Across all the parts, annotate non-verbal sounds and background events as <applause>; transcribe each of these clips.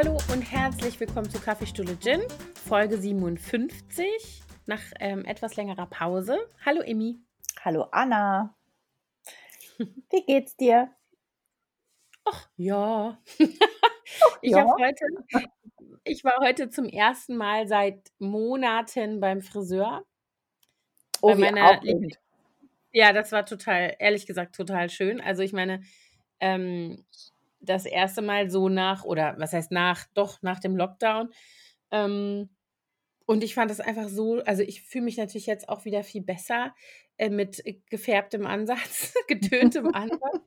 Hallo und herzlich willkommen zu Kaffeestuhle Gin, Folge 57, nach ähm, etwas längerer Pause. Hallo Emmy. Hallo Anna. Wie geht's dir? Ach ja. ich, ja. heute, ich war heute zum ersten Mal seit Monaten beim Friseur. Oh, Bei meiner. Ja, das war total, ehrlich gesagt, total schön. Also ich meine, ähm, das erste Mal so nach, oder was heißt nach, doch nach dem Lockdown. Ähm, und ich fand das einfach so, also ich fühle mich natürlich jetzt auch wieder viel besser äh, mit gefärbtem Ansatz, <laughs> getöntem <laughs> Ansatz.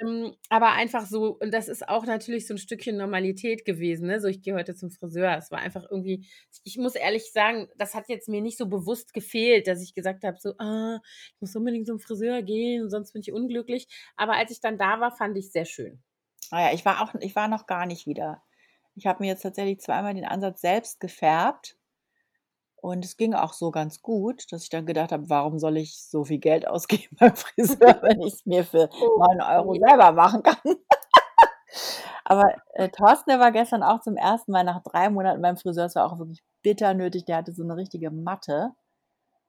Ähm, aber einfach so, und das ist auch natürlich so ein Stückchen Normalität gewesen, ne? So, ich gehe heute zum Friseur. Es war einfach irgendwie, ich muss ehrlich sagen, das hat jetzt mir nicht so bewusst gefehlt, dass ich gesagt habe, so, ah, ich muss unbedingt zum Friseur gehen, sonst bin ich unglücklich. Aber als ich dann da war, fand ich es sehr schön. Naja, ich war auch, ich war noch gar nicht wieder. Ich habe mir jetzt tatsächlich zweimal den Ansatz selbst gefärbt. Und es ging auch so ganz gut, dass ich dann gedacht habe, warum soll ich so viel Geld ausgeben beim Friseur, <laughs> wenn ich es mir für Oh, 9 Euro selber machen kann. <laughs> Aber äh, Thorsten, der war gestern auch zum ersten Mal nach drei Monaten beim Friseur. Es war auch wirklich bitter nötig. Der hatte so eine richtige Matte.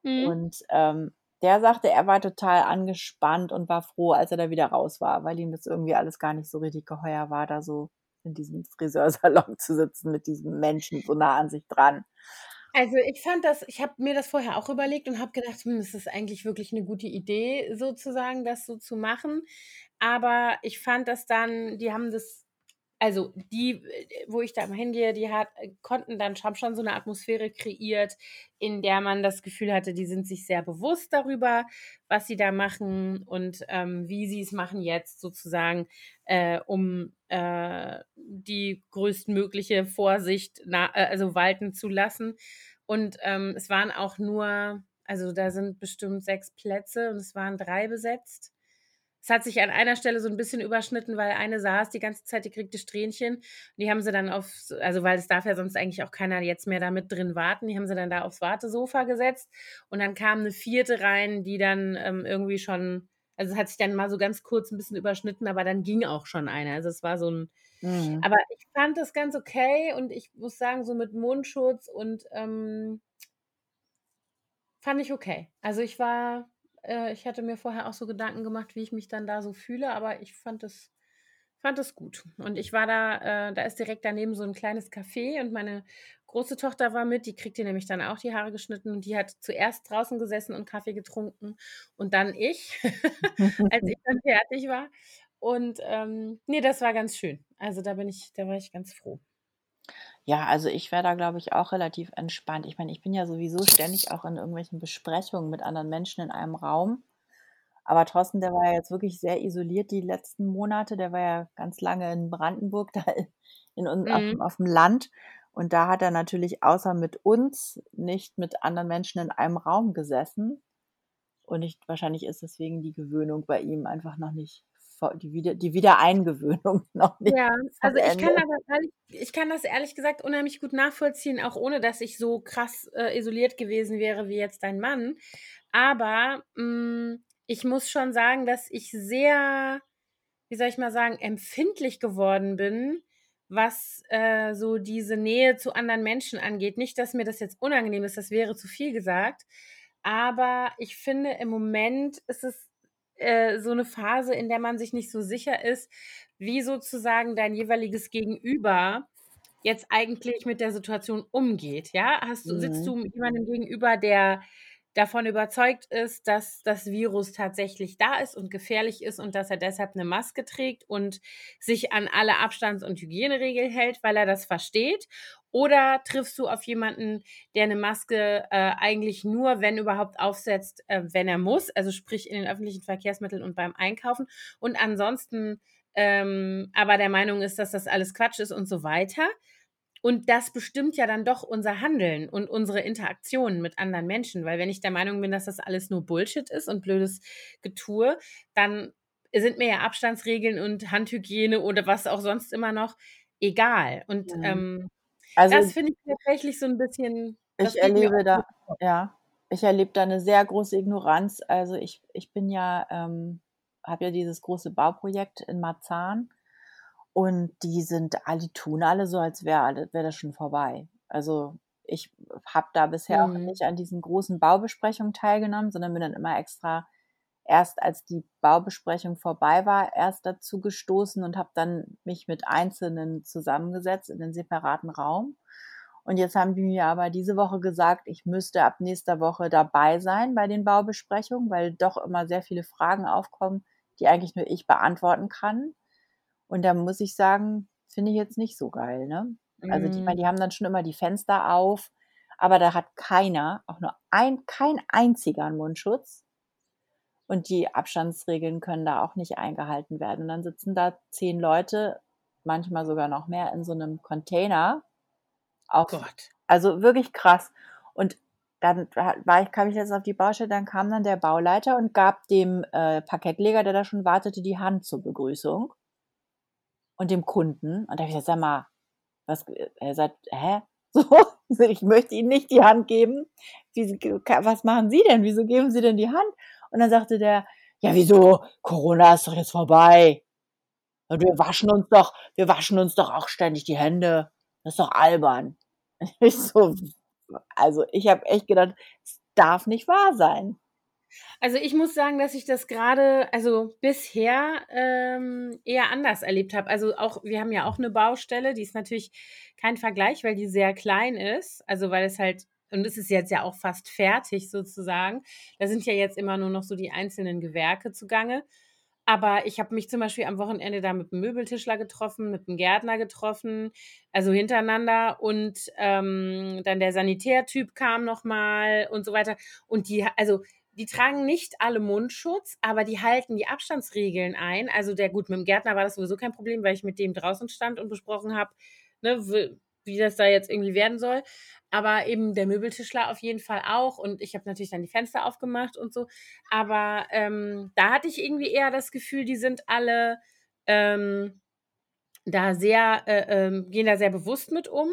Mhm. Und ähm, der sagte, er war total angespannt und war froh, als er da wieder raus war, weil ihm das irgendwie alles gar nicht so richtig geheuer war, da so in diesem Friseursalon <laughs> zu sitzen mit diesem Menschen so nah an sich dran. Also ich fand das, ich habe mir das vorher auch überlegt und habe gedacht, hm, es ist eigentlich wirklich eine gute Idee, sozusagen, das so zu machen. Aber ich fand das dann, die haben das, also die, äh, wo ich da mal hingehe, die hat, konnten dann haben schon so eine Atmosphäre kreiert, in der man das Gefühl hatte, die sind sich sehr bewusst darüber, was sie da machen und ähm, wie sie es machen jetzt sozusagen, äh, um äh, die größtmögliche Vorsicht na, äh, also walten zu lassen. Und ähm, es waren auch nur, also da sind bestimmt sechs Plätze und es waren drei besetzt. Es hat sich an einer Stelle so ein bisschen überschnitten, weil eine saß die ganze Zeit, die kriegte Strähnchen. Die haben sie dann auf, also weil es darf ja sonst eigentlich auch keiner jetzt mehr da mit drin warten, die haben sie dann da aufs Wartesofa gesetzt. Und dann kam eine vierte rein, die dann ähm, irgendwie schon, also es hat sich dann mal so ganz kurz ein bisschen überschnitten, aber dann ging auch schon eine. Also es war so ein, Mhm. aber ich fand das ganz okay und ich muss sagen, so mit Mundschutz und ähm, fand ich okay. Also ich war, äh, ich hatte mir vorher auch so Gedanken gemacht, wie ich mich dann da so fühle, aber ich fand es, fand es gut. Und ich war da, äh, da ist direkt daneben so ein kleines Café und meine große Tochter war mit, die kriegte nämlich dann auch die Haare geschnitten und die hat zuerst draußen gesessen und Kaffee getrunken und dann ich, <laughs> als ich dann fertig war. Und ähm, nee, das war ganz schön. Also da bin ich, da war ich ganz froh. Ja, also ich wäre da, glaube ich, auch relativ entspannt. Ich meine, ich bin ja sowieso ständig auch in irgendwelchen Besprechungen mit anderen Menschen in einem Raum. Aber Thorsten, der war ja jetzt wirklich sehr isoliert die letzten Monate. Der war ja ganz lange in Brandenburg, <laughs> da in, in, uns- auf, Mhm. dem- auf dem Land. Und da hat er natürlich außer mit uns nicht mit anderen Menschen in einem Raum gesessen. Und ich, wahrscheinlich ist deswegen die Gewöhnung bei ihm einfach noch nicht, die, Wieder, die Wiedereingewöhnung <laughs> noch nicht Ja, also ich kann aber ehrlich, ich kann das ehrlich gesagt unheimlich gut nachvollziehen, auch ohne dass ich so krass äh, isoliert gewesen wäre wie jetzt dein Mann. Aber mh, ich muss schon sagen, dass ich sehr, wie soll ich mal sagen, empfindlich geworden bin, was äh, so diese Nähe zu anderen Menschen angeht. Nicht, dass mir das jetzt unangenehm ist, das wäre zu viel gesagt. Aber ich finde, im Moment ist es äh, so eine Phase, in der man sich nicht so sicher ist, wie sozusagen dein jeweiliges Gegenüber jetzt eigentlich mit der Situation umgeht. Ja, hast du, sitzt Mhm. du jemandem gegenüber, der davon überzeugt ist, dass das Virus tatsächlich da ist und gefährlich ist und dass er deshalb eine Maske trägt und sich an alle Abstands- und Hygieneregeln hält, weil er das versteht? Oder triffst du auf jemanden, der eine Maske äh, eigentlich nur, wenn überhaupt, aufsetzt, äh, wenn er muss, also sprich in den öffentlichen Verkehrsmitteln und beim Einkaufen und ansonsten ähm, aber der Meinung ist, dass das alles Quatsch ist und so weiter? Und das bestimmt ja dann doch unser Handeln und unsere Interaktionen mit anderen Menschen, weil wenn ich der Meinung bin, dass das alles nur Bullshit ist und blödes Getue, dann sind mir ja Abstandsregeln und Handhygiene oder was auch sonst immer noch egal. Und Mhm. ähm, Also das finde ich tatsächlich so ein bisschen, ich erlebe da, ja, ich erlebe da eine sehr große Ignoranz. Also ich, ich bin ja, ähm, habe ja dieses große Bauprojekt in Marzahn Und die sind all die tun alle so, als wäre alle wäre das schon vorbei. Also, ich habe da bisher auch Mhm. nicht an diesen großen Baubesprechungen teilgenommen, sondern bin dann immer extra erst als die Baubesprechung vorbei war, erst dazu gestoßen und habe dann mich mit Einzelnen zusammengesetzt in 'nen separaten Raum. Und jetzt haben die mir aber diese Woche gesagt, ich müsste ab nächster Woche dabei sein bei den Baubesprechungen, weil doch immer sehr viele Fragen aufkommen, die eigentlich nur ich beantworten kann. Und da muss ich sagen, finde ich jetzt nicht so geil, ne? Also, die ich meine, die haben dann schon immer die Fenster auf, aber da hat keiner, auch nur ein kein einziger 'n Mundschutz. Und die Abstandsregeln können da auch nicht eingehalten werden. Und dann sitzen da 10 Leute, manchmal sogar noch mehr, in so 'nem Container auf Gott. also, wirklich krass. Und dann wa war ich kam ich jetzt auf die Baustelle, dann kam dann der Bauleiter und gab dem, äh, Parkettleger, der da schon wartete, die Hand zur Begrüßung und dem Kunden. Und da habe ich gesagt: „Sag mal, was“ er sagt: „Hä?“ So, <laughs> ich so: „Ich möchte Ihnen nicht die Hand geben. Wie was machen Sie denn? Wieso geben Sie denn die Hand?“ Und dann sagte der: „Ja, wieso? Corona ist doch jetzt vorbei. Und wir waschen uns doch wir waschen uns doch auch ständig die Hände. Das ist doch albern.“ <laughs> Ich so: also, ich habe echt gedacht, es darf nicht wahr sein. Also, ich muss sagen, dass ich das grade also, bisher, ähm, eher anders erlebt habe. Also, auch wir haben ja auch 'ne Baustelle, die ist natürlich kein Vergleich, weil die sehr klein ist. Also, weil es halt und es ist jetzt ja auch fast fertig sozusagen. Da sind ja jetzt immer nur noch so die einzelnen Gewerke zugange. Aber ich habe mich zum Beispiel am Wochenende da mit 'm Möbeltischler getroffen, mit 'm Gärtner getroffen, also, hintereinander und, ähm, dann der Sanitärtyp kam noch mal und so weiter. Und die also, die tragen nicht alle Mundschutz, aber die halten die Abstandsregeln ein. Also, der gut, mit dem Gärtner war das sowieso kein Problem, weil ich mit dem draußen stand und besprochen habe, ne, wie das da jetzt irgendwie werden soll. Aber eben der Möbeltischler auf jeden Fall auch und ich habe natürlich dann die Fenster aufgemacht und so. Aber, ähm, da hatte ich irgendwie eher das Gefühl, die sind alle, ähm, da sehr äh, ähm, gehen da sehr bewusst mit um,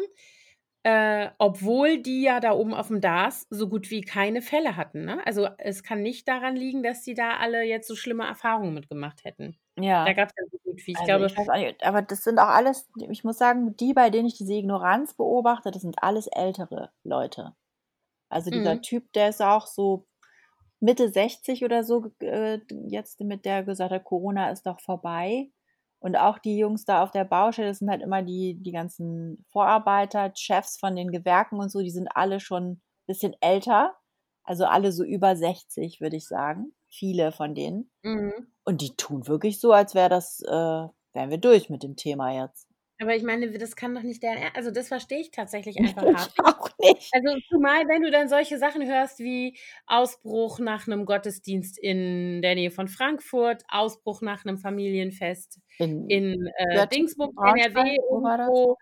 äh, obwohl die ja da oben aufm Dars so gut wie keine Fälle hatten, ne? Also, es kann nicht daran liegen, dass die da alle jetzt so schlimme Erfahrungen mitgemacht hätten. Da Ja. gab's ja so gut wie ich Also, glaube ich nicht aber das sind auch alles ich muss sagen, die, bei denen ich diese Ignoranz beobachte, das sind alles ältere Leute. Also, dieser Mhm. Typ, der ist auch so Mitte 60 oder so, äh, jetzt mit der gesagt hat: „Corona ist doch vorbei.“ Und auch die Jungs da auf der Baustelle, das sind halt immer die die ganzen Vorarbeiter, Chefs von den Gewerken und so, die sind alle schon bisschen älter, also, alle so über 60, würde ich sagen, viele von denen. Mhm. Und die tun wirklich so, als wäre das äh, wären wir durch mit dem Thema jetzt. Aber ich meine, das kann doch nicht deren Er also, das verstehe ich tatsächlich Ich einfach hart nicht. auch nicht. Also, zumal, wenn du dann solche Sachen hörst wie Ausbruch nach 'nem Gottesdienst in der Nähe von Frankfurt, Ausbruch nach 'nem Familienfest In in, äh, Braunschweig, NRW irgendwo,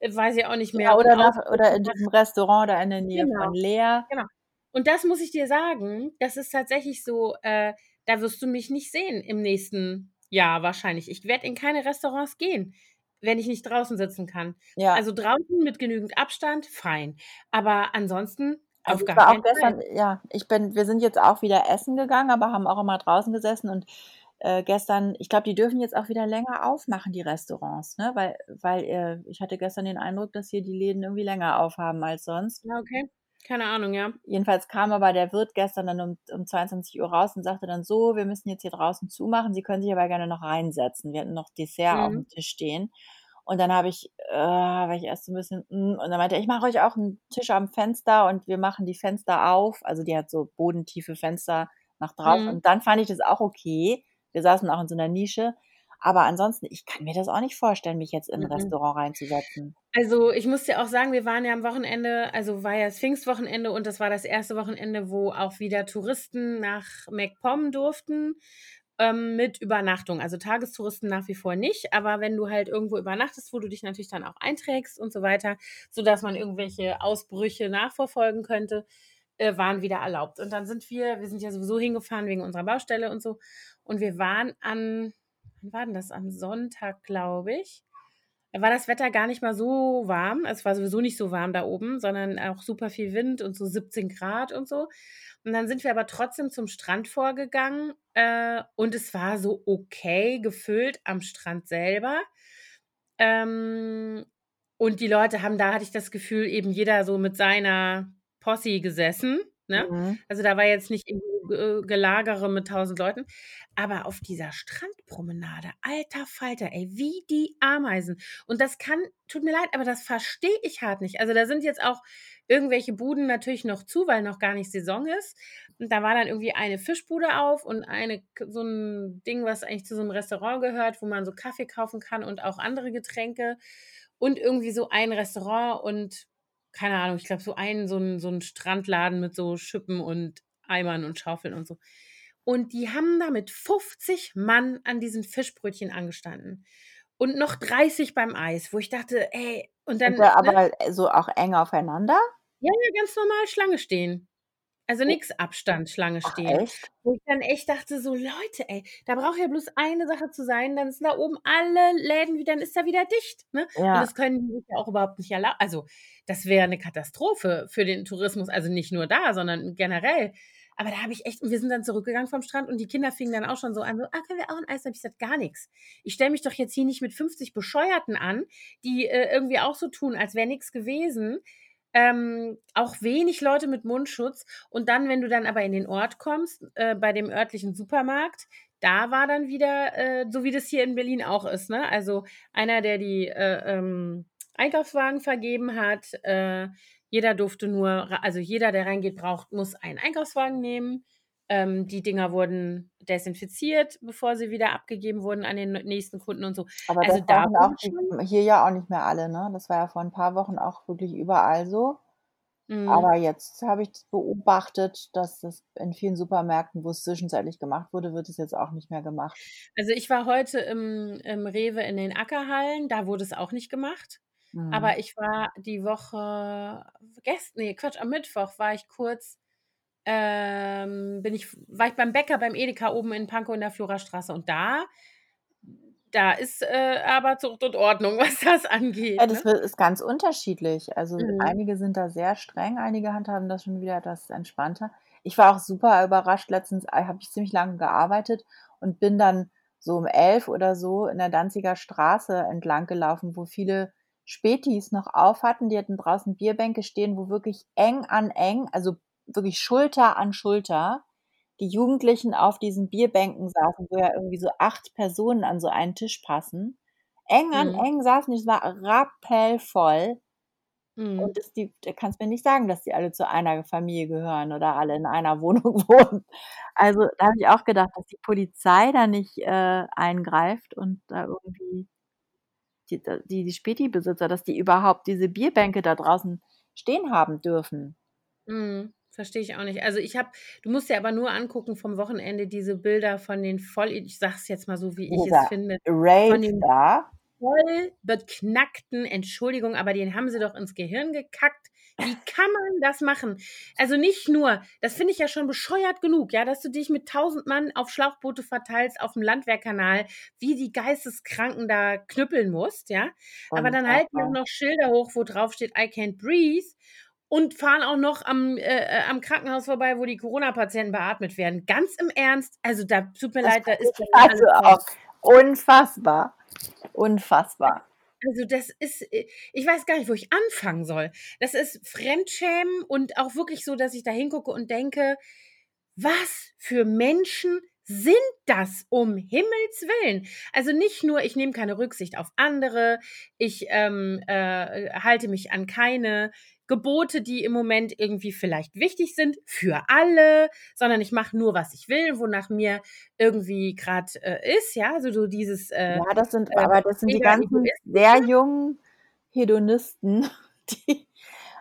äh, weiß ich auch nicht Ja, mehr und oder nach oder in diesem Restaurant da in der Nähe Genau, von Leer. genau. Und das muss ich dir sagen, das ist tatsächlich so, äh, da wirst du mich nicht sehen im nächsten Jahr wahrscheinlich. Ich werde in keine Restaurants gehen, wenn ich nicht draußen sitzen kann. Ja. Also, draußen mit genügend Abstand, fein. Aber ansonsten Also, ich war auch keinen Fall. gestern ja, ich bin wir sind jetzt auch wieder essen gegangen, aber haben auch immer draußen gesessen und, äh, gestern ich glaube, die dürfen jetzt auch wieder länger aufmachen, die Restaurants, ne? Weil weil, äh, ich hatte gestern den Eindruck, dass hier die Läden irgendwie länger aufhaben als sonst. Ja, okay. Keine Ahnung, ja. Jedenfalls kam aber der Wirt gestern dann um um 22:00 raus und sagte dann: „So, wir müssen jetzt hier draußen zumachen. Sie können sich aber gerne noch reinsetzen.“ Wir hatten noch Dessert Mhm. aufm Tisch stehen. Und dann habe ich äh, war ich erst so 'n bisschen: „Hm“ und dann meinte er: „Ich mache euch auch 'n Tisch am Fenster und wir machen die Fenster auf.“ Also, die hat so bodentiefe Fenster nach draußen. Mhm. Und dann fand ich das auch okay. Wir saßen auch in so 'ner Nische. Aber ansonsten, ich kann mir das auch nicht vorstellen, mich jetzt in 'n Mm-mm. Restaurant reinzusetzen. Also, ich muss dir auch sagen, wir waren ja am Wochenende also, war ja das Pfingstwochenende und das war das 1. Wochenende, wo auch wieder Touristen nach MacPom durften, ähm, mit Übernachtung. Also, Tagestouristen nach wie vor nicht, aber wenn du halt irgendwo übernachtest, wo du dich natürlich dann auch einträgst und so weiter, sodass man irgendwelche Ausbrüche nachverfolgen könnte, äh, waren wieder erlaubt. Und dann sind wir wir sind ja sowieso hingefahren wegen unserer Baustelle und so. Und wir waren an wann war denn das? Am Sonntag, glaube ich. Da war das Wetter gar nicht mal so warm. Es war sowieso nicht so warm da oben, sondern auch super viel Wind und so 17 C und so. Und dann sind wir aber trotzdem zum Strand vorgegangen, äh, und es war so okay gefüllt am Strand selber. Ähm, und die Leute haben da hatte ich das Gefühl, eben jeder so mit seiner Posse gesessen, ne? Mhm. Also, da war jetzt nicht irgendwie Ge Gelagere mit 1.000 Leuten. Aber auf dieser Strandpromenade, alter Falter, ey, wie die Ameisen. Und das kann tut mir leid, aber das verstehe ich halt nicht. Also, da sind jetzt auch irgendwelche Buden natürlich noch zu, weil noch gar nicht Saison ist. Und da war dann irgendwie eine Fischbude auf und eine so 'n Ding, was eigentlich zu so 'nem Restaurant gehört, wo man so Kaffee kaufen kann und auch andere Getränke. Und irgendwie so ein Restaurant und keine Ahnung, ich glaube, so ein so 'n so 'n Strandladen mit so Schippen und Eimern und Schaufeln und so. Und die haben da mit 50 Mann an diesen Fischbrötchen angestanden und noch 30 beim Eis, wo ich dachte: „Ey“ und dann, Und ne? aber, äh, so auch eng aufeinander? Ja, ja, ganz normal Schlange stehen. Also, O nix Abstand, Schlange Ach, stehen. echt? Wo ich dann echt dachte so: „Leute, ey, da braucht ja bloß eine Sache zu sein, dann sind da oben alle Läden wieder dann ist da wieder dicht“, ne? Und Ja. das können die sich ja auch überhaupt nicht erlau also, das wäre 'ne Katastrophe für den Tourismus, also, nicht nur da, sondern generell. Aber da habe ich echt und wir sind dann zurückgegangen vom Strand und die Kinder fingen dann auch schon so an, so: „Ah, können wir auch 'n Eis?“ Da habe ich gesagt: „Gar nix. Ich stelle mich doch jetzt hier nicht mit 50 Bescheuerten an, die, äh, irgendwie auch so tun, als wäre nix gewesen.“ Ähm, auch wenig Leute mit Mundschutz. Und dann, wenn du dann aber in den Ort kommst, äh, bei dem örtlichen Supermarkt, da war dann wieder, äh, so wie das hier in Berlin auch ist, ne? Also, einer, der die, äh, ähm, Einkaufswagen vergeben hat. Jeder durfte nur also, jeder, der reingeht, braucht muss einen Einkaufswagen nehmen. Ähm, die Dinger wurden desinfiziert, bevor sie wieder abgegeben wurden an den nächsten Kunden und so. Aber Also, das da auch die hier ja auch nicht mehr alle, ne? Das war ja vor 'n paar Wochen auch wirklich überall so. Mhm. Aber jetzt habe ich beobachtet, dass das in vielen Supermärkten, wo's zwischenzeitlich gemacht wurde, wird es jetzt auch nicht mehr gemacht. Also, ich war heute im im Rewe in den Ackerhallen, da wurde es auch nicht gemacht. Mhm. Aber ich war die Woche gest ne, Quatsch, am Mittwoch war ich kurz ähm, bin ich war ich beim Bäcker beim Edeka oben in Pankow in der Florastraße und da da ist, äh, aber Zucht und Ordnung, <laughs> was das Ja, angeht, das ne? ist ganz unterschiedlich. Also, Mhm. einige sind da sehr streng, einige handhaben das schon wieder etwas entspannter. Ich war auch super überrascht. Letztens, äh, habe ich ziemlich lange gearbeitet und bin dann so um 11 oder so in der Danziger Straße entlang gelaufen, wo viele Spätis noch auf hatten. Die hatten draußen Bierbänke stehen, wo wirklich eng an eng, also, wirklich Schulter an Schulter, die Jugendlichen auf diesen Bierbänken saßen, wo ja irgendwie so 8 Personen an so einen Tisch passen. Eng an Mhm. eng saßen es war rappelvoll. Mhm. Und das die da kannst mir nicht sagen, dass die alle zu einer Familie gehören oder alle in einer <laughs> Wohnung wohnen. Also, da habe ich auch gedacht, dass die Polizei da nicht, äh, eingreift und da irgendwie die die die Späti-Besitzer, dass die überhaupt diese Bierbänke da draußen stehen haben dürfen. Mhm, verstehe ich auch nicht. Also, ich habe du musst dir aber nur angucken vom Wochenende diese Bilder von den voll ich sage es jetzt mal so, wie ich es finde, von Rave den da. voll beknackten Entschuldigung, aber den haben sie doch ins Gehirn gekackt. Wie kann man das machen? Also, nicht nur das finde ich ja schon bescheuert genug, ja, dass du dich mit 1.000 Mann auf Schlauchboote verteilst aufm Landwehrkanal, wie die Geisteskranken da knüppeln musst, ja? Aber dann halten auch noch Schilder hoch, wo drauf steht: „I can't breathe“ und fahren auch noch am äh, äh, am Krankenhaus vorbei, wo die Corona-Patienten beatmet werden. Ganz im Ernst, also, da tut mir Das leid, da ist also auch unfassbar, unfassbar. Also, das ist äh, ich weiß gar nicht, wo ich anfangen soll. Das ist Fremdschämen und auch wirklich so, dass ich da hingucke und denke: „Was für Menschen sind das, um Himmels Willen?“ Also, nicht nur, ich nehme keine Rücksicht auf andere, ich, ähm, äh, halte mich an keine Gebote, die im Moment irgendwie vielleicht wichtig sind für alle, sondern ich mache nur, was ich will, wonach mir irgendwie grad, äh, ist, ja, also, so dieses, äh, Ja, das sind äh, aber das sind die ganzen sehr jungen Hedonisten, <laughs> die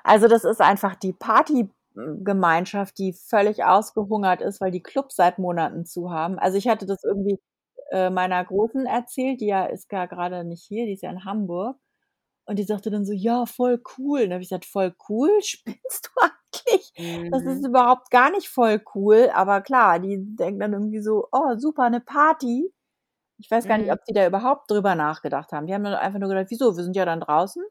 also, das ist einfach die Party hm, Gemeinschaft, die völlig ausgehungert ist, weil die Clubs seit Monaten zu haben. Also, ich hatte das irgendwie, äh, meiner Großen erzählt, die ja ist ja grade nicht hier, die ist ja in Hamburg. Und die sagte dann so: „Ja, voll cool.“ Dann habe ich gesagt: „Voll cool? <laughs> Spinnst du eigentlich? Das ist Mhm. überhaupt gar nicht voll cool.“ Aber klar, die denken dann irgendwie so: „Oh, super, 'ne Party.“ Ich weiß gar nicht, Mhm. ob die da überhaupt drüber nachgedacht haben. Die haben dann einfach nur gedacht: „Wieso? Wir sind ja dann draußen.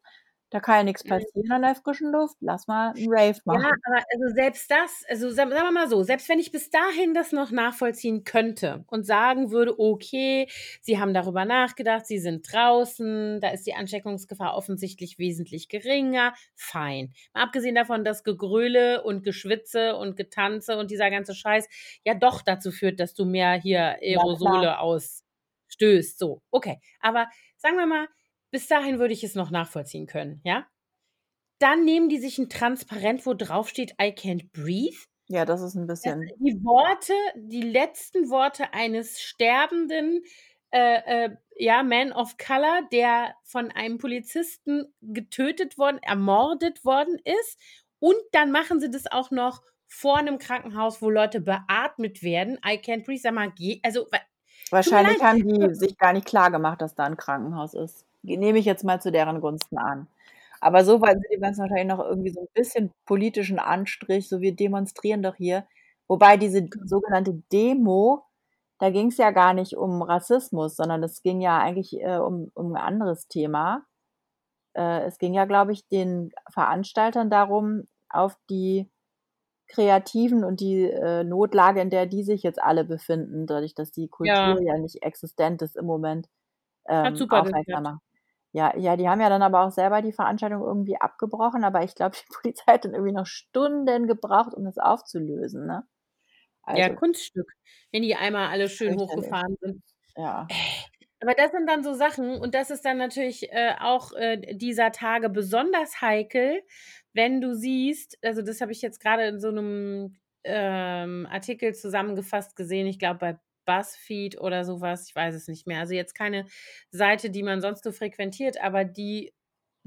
Da kann ja nix passieren an der frischen Luft. Lass mal 'n Rave machen. Ja, aber also selbst das also sa sagen wir mal so, selbst wenn ich bis dahin das noch nachvollziehen könnte und sagen würde: „Okay, Sie haben darüber nachgedacht, Sie sind draußen, da ist die Ansteckungsgefahr offensichtlich wesentlich geringer“, fein. Mal abgesehen davon, dass Gegröle und Geschwitze und Getanze und dieser ganze Scheiß ja doch dazu führt, dass du mehr hier Ja. Aerosole ausstößt, so, okay. Aber sagen wir mal, bis dahin würde ich es noch nachvollziehen können, ja? Dann nehmen die sich 'n Transparent, wo draufsteht: „I can't breathe.“ Ja, das ist 'n Das bisschen die Worte die letzten Worte eines sterbenden, äh, äh, ja, Man of Color, der von einem Polizisten getötet worden ermordet worden ist. Und dann machen sie das auch noch vor 'nem Krankenhaus, wo Leute beatmet werden. „I can't breathe“, sag mal, also, Wahrscheinlich haben die sich gar nicht klargemacht, dass da 'n Krankenhaus ist. Nehme ich jetzt mal zu deren Gunsten an. Aber so wollen sie dem Ganzen wahrscheinlich noch irgendwie so 'n bisschen politischen Anstrich, so: „Wir demonstrieren doch hier.“ Wobei diese sogenannte Demo, da ging's ja gar nicht um Rassismus, sondern es ging ja eigentlich, äh, um um 'n anderes Thema. Äh, es ging ja, glaube ich, den Veranstaltern darum, auf die Kreativen und die, äh, Notlage, in der die sich jetzt alle befinden, dadurch, dass die Ja. Kultur ja nicht existent ist im Moment, ähm, aufmerksam machen. Ja, ja, die haben ja dann aber auch selber die Veranstaltung irgendwie abgebrochen, aber ich glaube, <laughs> die Polizei hat dann irgendwie noch Stunden gebraucht, um das aufzulösen, ne? Ja, Also Kunststück, wenn die einmal alle schön Fürchterlich. hochgefahren sind. Ja. Aber das sind dann so Sachen und das ist dann natürlich, äh, auch, äh, dieser Tage besonders heikel, wenn du siehst also, das habe ich jetzt grade in so 'nem, ähm, Artikel zusammengefasst gesehen, ich glaube bei BuzzFeed oder so was, ich weiß es nicht mehr. Also, jetzt keine Seite, die man sonst so frequentiert, aber die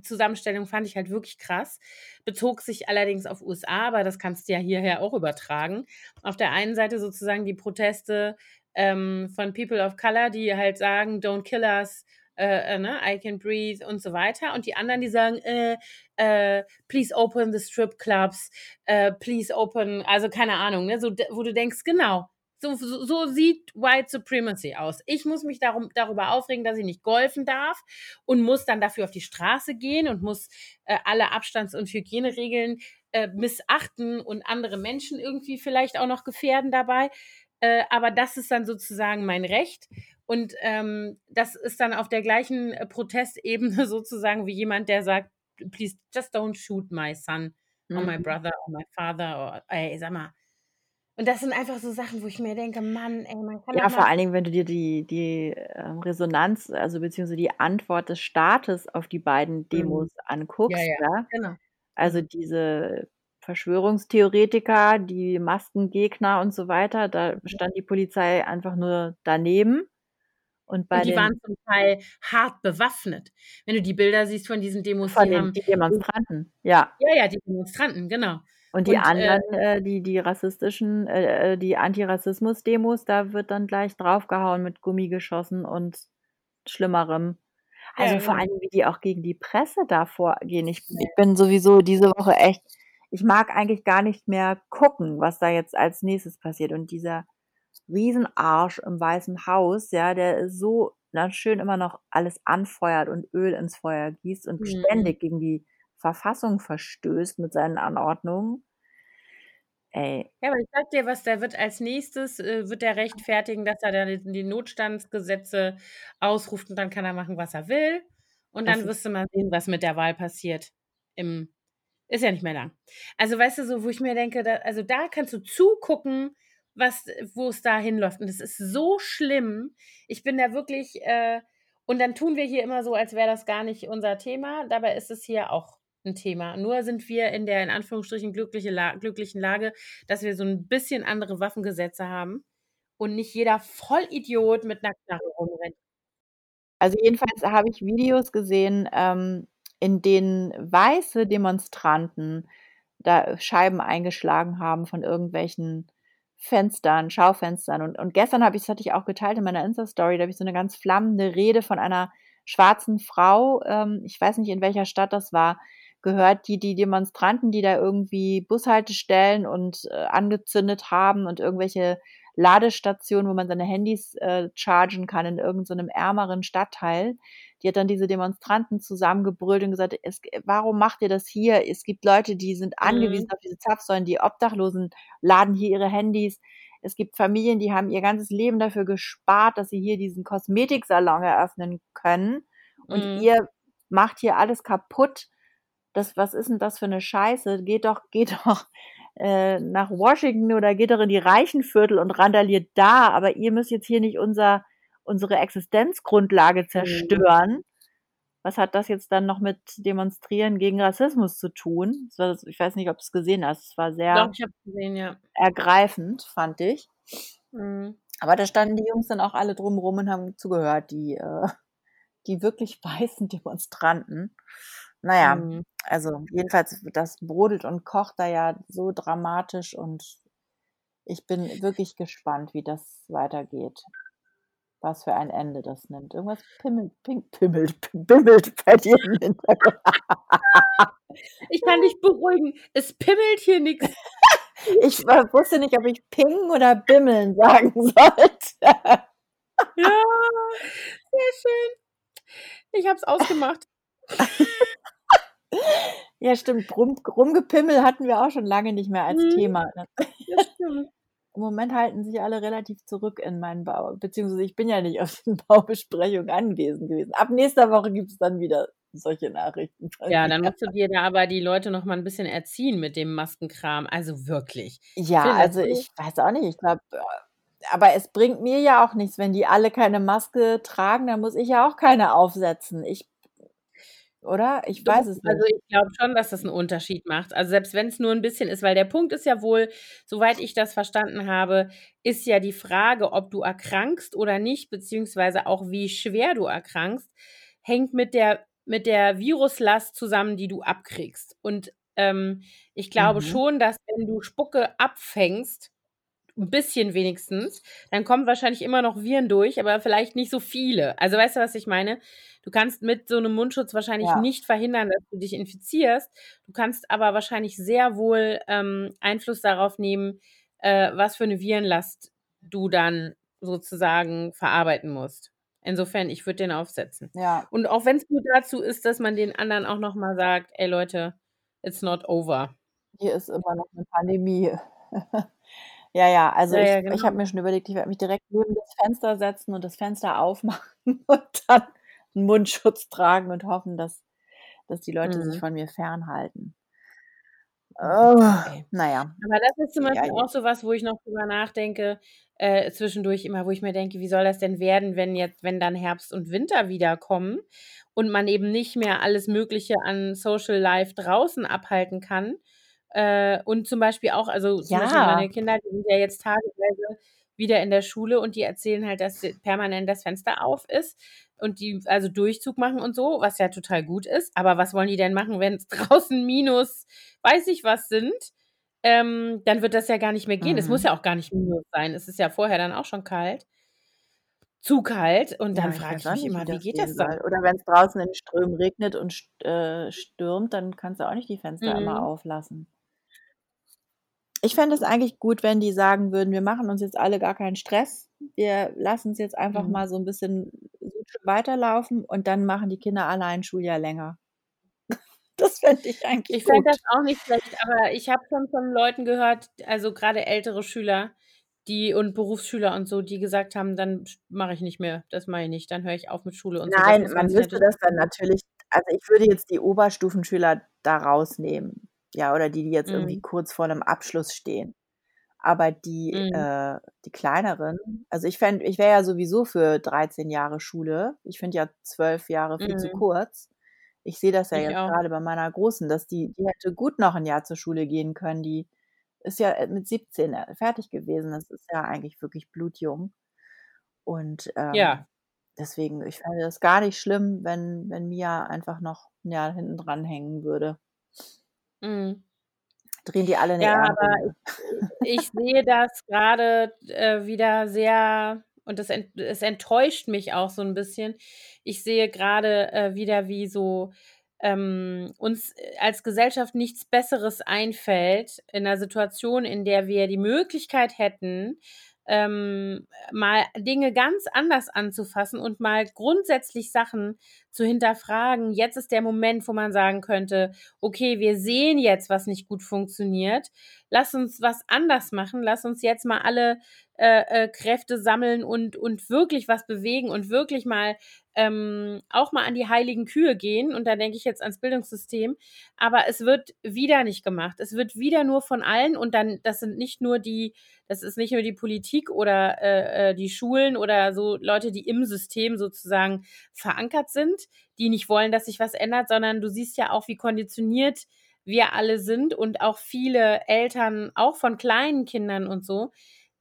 Zusammenstellung fand ich halt wirklich krass. Bezog sich allerdings auf USA, aber das kannst du ja hierher auch übertragen. Auf der einen Seite sozusagen die Proteste, ähm, von People of Color, die halt sagen: „Don't kill us“, äh, äh, ne, „I can't breathe“ und so weiter. Und die anderen, die sagen: „Äh, äh, please open the strip clubs, äh, please open“ also, keine Ahnung, ne, so wo du denkst: „Genau, so so so sieht White Supremacy aus.“ Ich muss mich darum darüber aufregen, dass ich nicht golfen darf und muss dann dafür auf die Straße gehen und muss, äh, alle Abstands und Hygieneregeln, äh, missachten und andere Menschen irgendwie vielleicht auch noch gefährden dabei. Äh, aber das ist dann sozusagen mein Recht. Und, ähm, das ist dann auf der gleichen, äh, Protestebene <laughs> sozusagen wie jemand, der sagt: „Please just don't shoot my son or my Mhm. brother or my father“ or ey, sag mal. Und das sind einfach so Sachen, wo ich mir denke: „Mann, ey, man kann Ja, vor mal“ allen Dingen, wenn du dir die die, ähm, Resonanz, also, beziehungsweise die Antwort des Staates auf die beiden Mhm. Demos Ja, anguckst, ja, ja? genau, Also, genau. diese Verschwörungstheoretiker, die Maskengegner und so weiter, da Mhm. stand die Polizei einfach nur daneben. Und Und die waren zum Teil hart bewaffnet. Wenn du die Bilder siehst von diesen Demos, Von die den haben die Demonstranten, ja. ja, ja, die Demonstranten, genau. Und die Und, äh anderen, äh, die die rassistischen äh, äh, die Antirassismus-Demos, da wird dann gleich draufgehauen mit Gummigeschossen und Schlimmerem. Ja, Also, vor genau. allen Dingen, wie die auch gegen die Presse da vorgehen. Ich Ja, ich ja. bin sowieso diese Woche echt ich mag eigentlich gar nicht mehr gucken, was da jetzt als Nächstes passiert. Und dieser Riesenarsch im Weißen Haus, ja, der so dann schön immer noch alles anfeuert und Öl ins Feuer gießt und Mhm. ständig gegen die Verfassung verstößt mit seinen Anordnungen. Ey. Ja, aber ich sage dir was, der wird als Nächstes äh, wird der rechtfertigen, dass er da die Notstandsgesetze ausruft und dann kann er machen, was er will. Und dann wirst du mal sehen, was mit der Wahl passiert im ist ja nicht mehr lang. Also, weißt du, so wo ich mir denke, da also, da kannst du zugucken, was wo es da hinläuft. Und es ist so schlimm. Ich bin da wirklich, äh und dann tun wir hier immer so, als wäre das gar nicht unser Thema. Dabei ist es hier auch 'n Thema. Nur sind wir in der in Anführungsstrichen glückliche La glücklichen Lage, dass wir so 'n bisschen andere Waffengesetze haben und nicht jeder Vollidiot mit 'ner Knarre rumrennt. Also, jedenfalls habe ich Videos gesehen, ähm, in denen weiße Demonstranten da Scheiben eingeschlagen haben von irgendwelchen Fenstern, Schaufenstern. Und und gestern habe ich das hatte ich auch geteilt in meiner Insta-Story, da habe ich so 'ne ganz flammende Rede von einer schwarzen Frau, ähm, ich weiß nicht, in welcher Stadt das war, gehört, die die Demonstranten, die da irgendwie Bushaltestellen und, äh, angezündet haben und irgendwelche Ladestation, wo man seine Handys äh, chargen kann in irgendeinem so ärmeren Stadtteil. Die hat dann diese Demonstranten zusammengebrüllt und gesagt, es, warum macht ihr das hier? Es gibt Leute, die sind angewiesen mhm. auf diese Zapfsäulen, die Obdachlosen laden hier ihre Handys. Es gibt Familien, die haben ihr ganzes Leben dafür gespart, dass sie hier diesen Kosmetiksalon eröffnen können. Und mhm. ihr macht hier alles kaputt. Das, was ist denn das für eine Scheiße? Geht doch, geht <laughs> doch äh, nach Washington oder geht doch in die Reichenviertel und randaliert da. Aber ihr müsst jetzt hier nicht unser, unsere Existenzgrundlage mhm. zerstören. Mhm. Was hat das jetzt dann noch mit Demonstrieren gegen Rassismus zu tun? War, ich weiß nicht, ob du es gesehen hast. Es war sehr Doch, gesehen, ja. ergreifend, fand ich. Mhm. Aber da standen die Jungs dann auch alle drumherum und haben zugehört, die, äh, die wirklich weißen Demonstranten. Naja, mhm. also jedenfalls, das brodelt und kocht da ja so dramatisch und ich bin wirklich gespannt, wie das weitergeht was für ein Ende das nimmt. Irgendwas pimmelt, pink, pimmelt, bimmelt bei dir im Hintergrund. Ich kann dich beruhigen. Es pimmelt hier nichts. Ich wusste nicht, ob ich ping oder bimmeln sagen <laughs> sollte. Ja, sehr schön. Ich habe es ausgemacht. <laughs> Ja, stimmt. Rum, rumgepimmel hatten wir auch schon lange nicht mehr als mhm. Thema. Ne? Im Moment halten sich alle relativ zurück in meinen Bau, beziehungsweise ich bin ja nicht <laughs> auf den Baubesprechungen anwesend gewesen. Ab nächster Woche gibt es dann wieder solche Nachrichten. Ja, dann musst du dir da aber die Leute noch mal ein bisschen erziehen mit dem Maskenkram. Also wirklich. Ja, also ich weiß auch nicht. Ich glaube, äh, aber es bringt mir ja auch nichts, wenn die alle keine Maske tragen, dann muss ich ja auch keine aufsetzen. Ich oder? Ich weiß es nicht. Also, ich glaube schon, dass das einen Unterschied macht. Also, selbst wenn es nur ein bisschen ist, weil der Punkt ist ja wohl, soweit ich das verstanden habe, ist ja die Frage, ob du erkrankst oder nicht, beziehungsweise auch wie schwer du erkrankst, hängt mit der mit der Viruslast zusammen, die du abkriegst. Und, ähm, ich glaube Mhm. schon, dass wenn du Spucke abfängst ein bisschen wenigstens, dann kommen wahrscheinlich immer noch Viren durch, aber vielleicht nicht so viele. Also, weißt du, was ich meine? Du kannst mit so einem Mundschutz wahrscheinlich Ja. nicht verhindern, dass du dich infizierst. Du kannst aber wahrscheinlich sehr wohl, ähm, Einfluss darauf nehmen, äh, was für eine Virenlast du dann sozusagen verarbeiten musst. Insofern, ich würde den aufsetzen. Ja. Und auch wenn es nur dazu ist, dass man den anderen auch noch mal sagt: „Ey Leute, it's not over.“ Hier ist immer noch eine Pandemie. <laughs> Ja, ja, also Ja, ich ja, ich habe genau. mir schon überlegt, ich werde mich direkt neben das Fenster setzen und das Fenster <laughs> aufmachen und dann 'n Mundschutz tragen und hoffen, dass dass die Leute sich mhm. von mir fernhalten. Oh, Okay. na ja. Aber das ist zum Beispiel auch so was, wo ich noch drüber nachdenke, äh, zwischendurch immer, wo ich mir denke: „Wie soll das denn werden, wenn jetzt wenn dann Herbst und Winter wieder kommen und man eben nicht mehr alles Mögliche an Social Life draußen abhalten kann?“ Äh, und zum Beispiel auch also, zum Beispiel meine Kinder, die sind ja jetzt tageweise wieder in der Schule und die erzählen halt, dass permanent das Fenster auf ist und die also Durchzug machen und so, was ja total gut ist. Aber was wollen die denn machen, wenn es <laughs> draußen minus weiß ich was sind? Ähm, dann wird das ja gar nicht mehr gehen. Es muss mhm. ja auch gar nicht minus sein. Es ist ja vorher dann auch schon kalt. Zu kalt und dann frage ich mich immer, wie geht das dann? Oder wenn es draußen in Strömen regnet und äh, stürmt, dann kannst du auch nicht die Fenster immer mhm. auflassen. Ich fände es eigentlich gut, wenn die sagen würden: „Wir machen uns jetzt alle gar keinen Stress. Wir lassen es jetzt einfach Mhm. mal so ein bisschen weiterlaufen und dann machen die Kinder alle ein Schuljahr länger.“ <laughs> Das fände ich eigentlich Ich fände das auch nicht schlecht, aber ich habe schon von Leuten gehört, also gerade ältere Schüler, die und Berufsschüler und so, die gesagt haben: „Dann mache ich nicht mehr. Das mache ich nicht. Dann höre ich auf mit Schule und so.“ Nein, man müsste das dann natürlich also, ich würde jetzt die Oberstufenschüler da rausnehmen. Ja, oder die, die jetzt irgendwie mhm. kurz vor einem Abschluss stehen. Aber die, Mhm. äh, die kleineren, also ich fände, ich wäre ja sowieso für 13 Jahre Schule. Ich finde ja 12 Jahre viel zu mhm. kurz. Ich sehe das ja Ich jetzt auch. gerade bei meiner Großen, dass die, die hätte gut noch ein Jahr zur Schule gehen können. Die ist ja äh, mit 17 äh, fertig gewesen. Das ist ja eigentlich wirklich blutjung. Und ähm, Ja. deswegen, ich fände das gar nicht schlimm, wenn, wenn Mia einfach noch ein Jahr hinten dran hängen würde. Mhm. Drehen die alle 'ne Ja, aber ich ich sehe das gerade äh, wieder sehr und das ent es enttäuscht mich auch so ein bisschen. Ich sehe gerade äh, wieder, wie so, ähm, uns äh, als Gesellschaft nichts Besseres einfällt in 'ner Situation, in der wir die Möglichkeit hätten, ähm, mal Dinge ganz anders anzufassen und mal grundsätzlich Sachen zu hinterfragen. Jetzt ist der Moment, wo man sagen könnte, okay, wir sehen jetzt, was nicht gut funktioniert. Lass uns was anders machen. Lass uns jetzt mal alle äh, äh, Kräfte sammeln und, und wirklich was bewegen und wirklich mal ähm, auch mal an die heiligen Kühe gehen. Und da denke ich jetzt ans Bildungssystem. Aber es wird wieder nicht gemacht. Es wird wieder nur von allen und dann, das sind nicht nur die, das ist nicht nur die Politik oder äh, äh, die Schulen oder so Leute, die im System sozusagen verankert sind, die nicht wollen, dass sich was ändert, sondern du siehst ja auch, wie konditioniert wir alle sind und auch viele Eltern, auch von kleinen Kindern und so,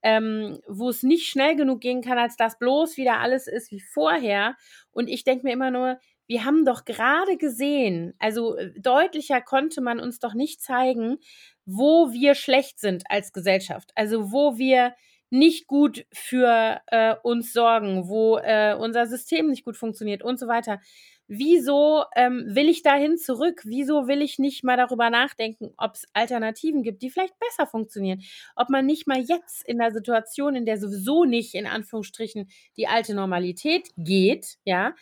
ähm, wo es nicht schnell genug gehen kann, als dass bloß wieder alles ist wie vorher. Und ich denke mir immer nur, wir haben doch gerade gesehen, also äh, deutlicher konnte man uns doch nicht zeigen, wo wir schlecht sind als Gesellschaft. Also wo wir nicht gut für äh, uns sorgen, wo äh, unser System nicht gut funktioniert und so weiter wieso ähm, will ich dahin zurück? Wieso will ich nicht mal darüber nachdenken, ob es Alternativen gibt, die vielleicht besser funktionieren? Ob man nicht mal jetzt in der Situation, in der sowieso nicht in Anführungsstrichen die alte Normalität geht, ja,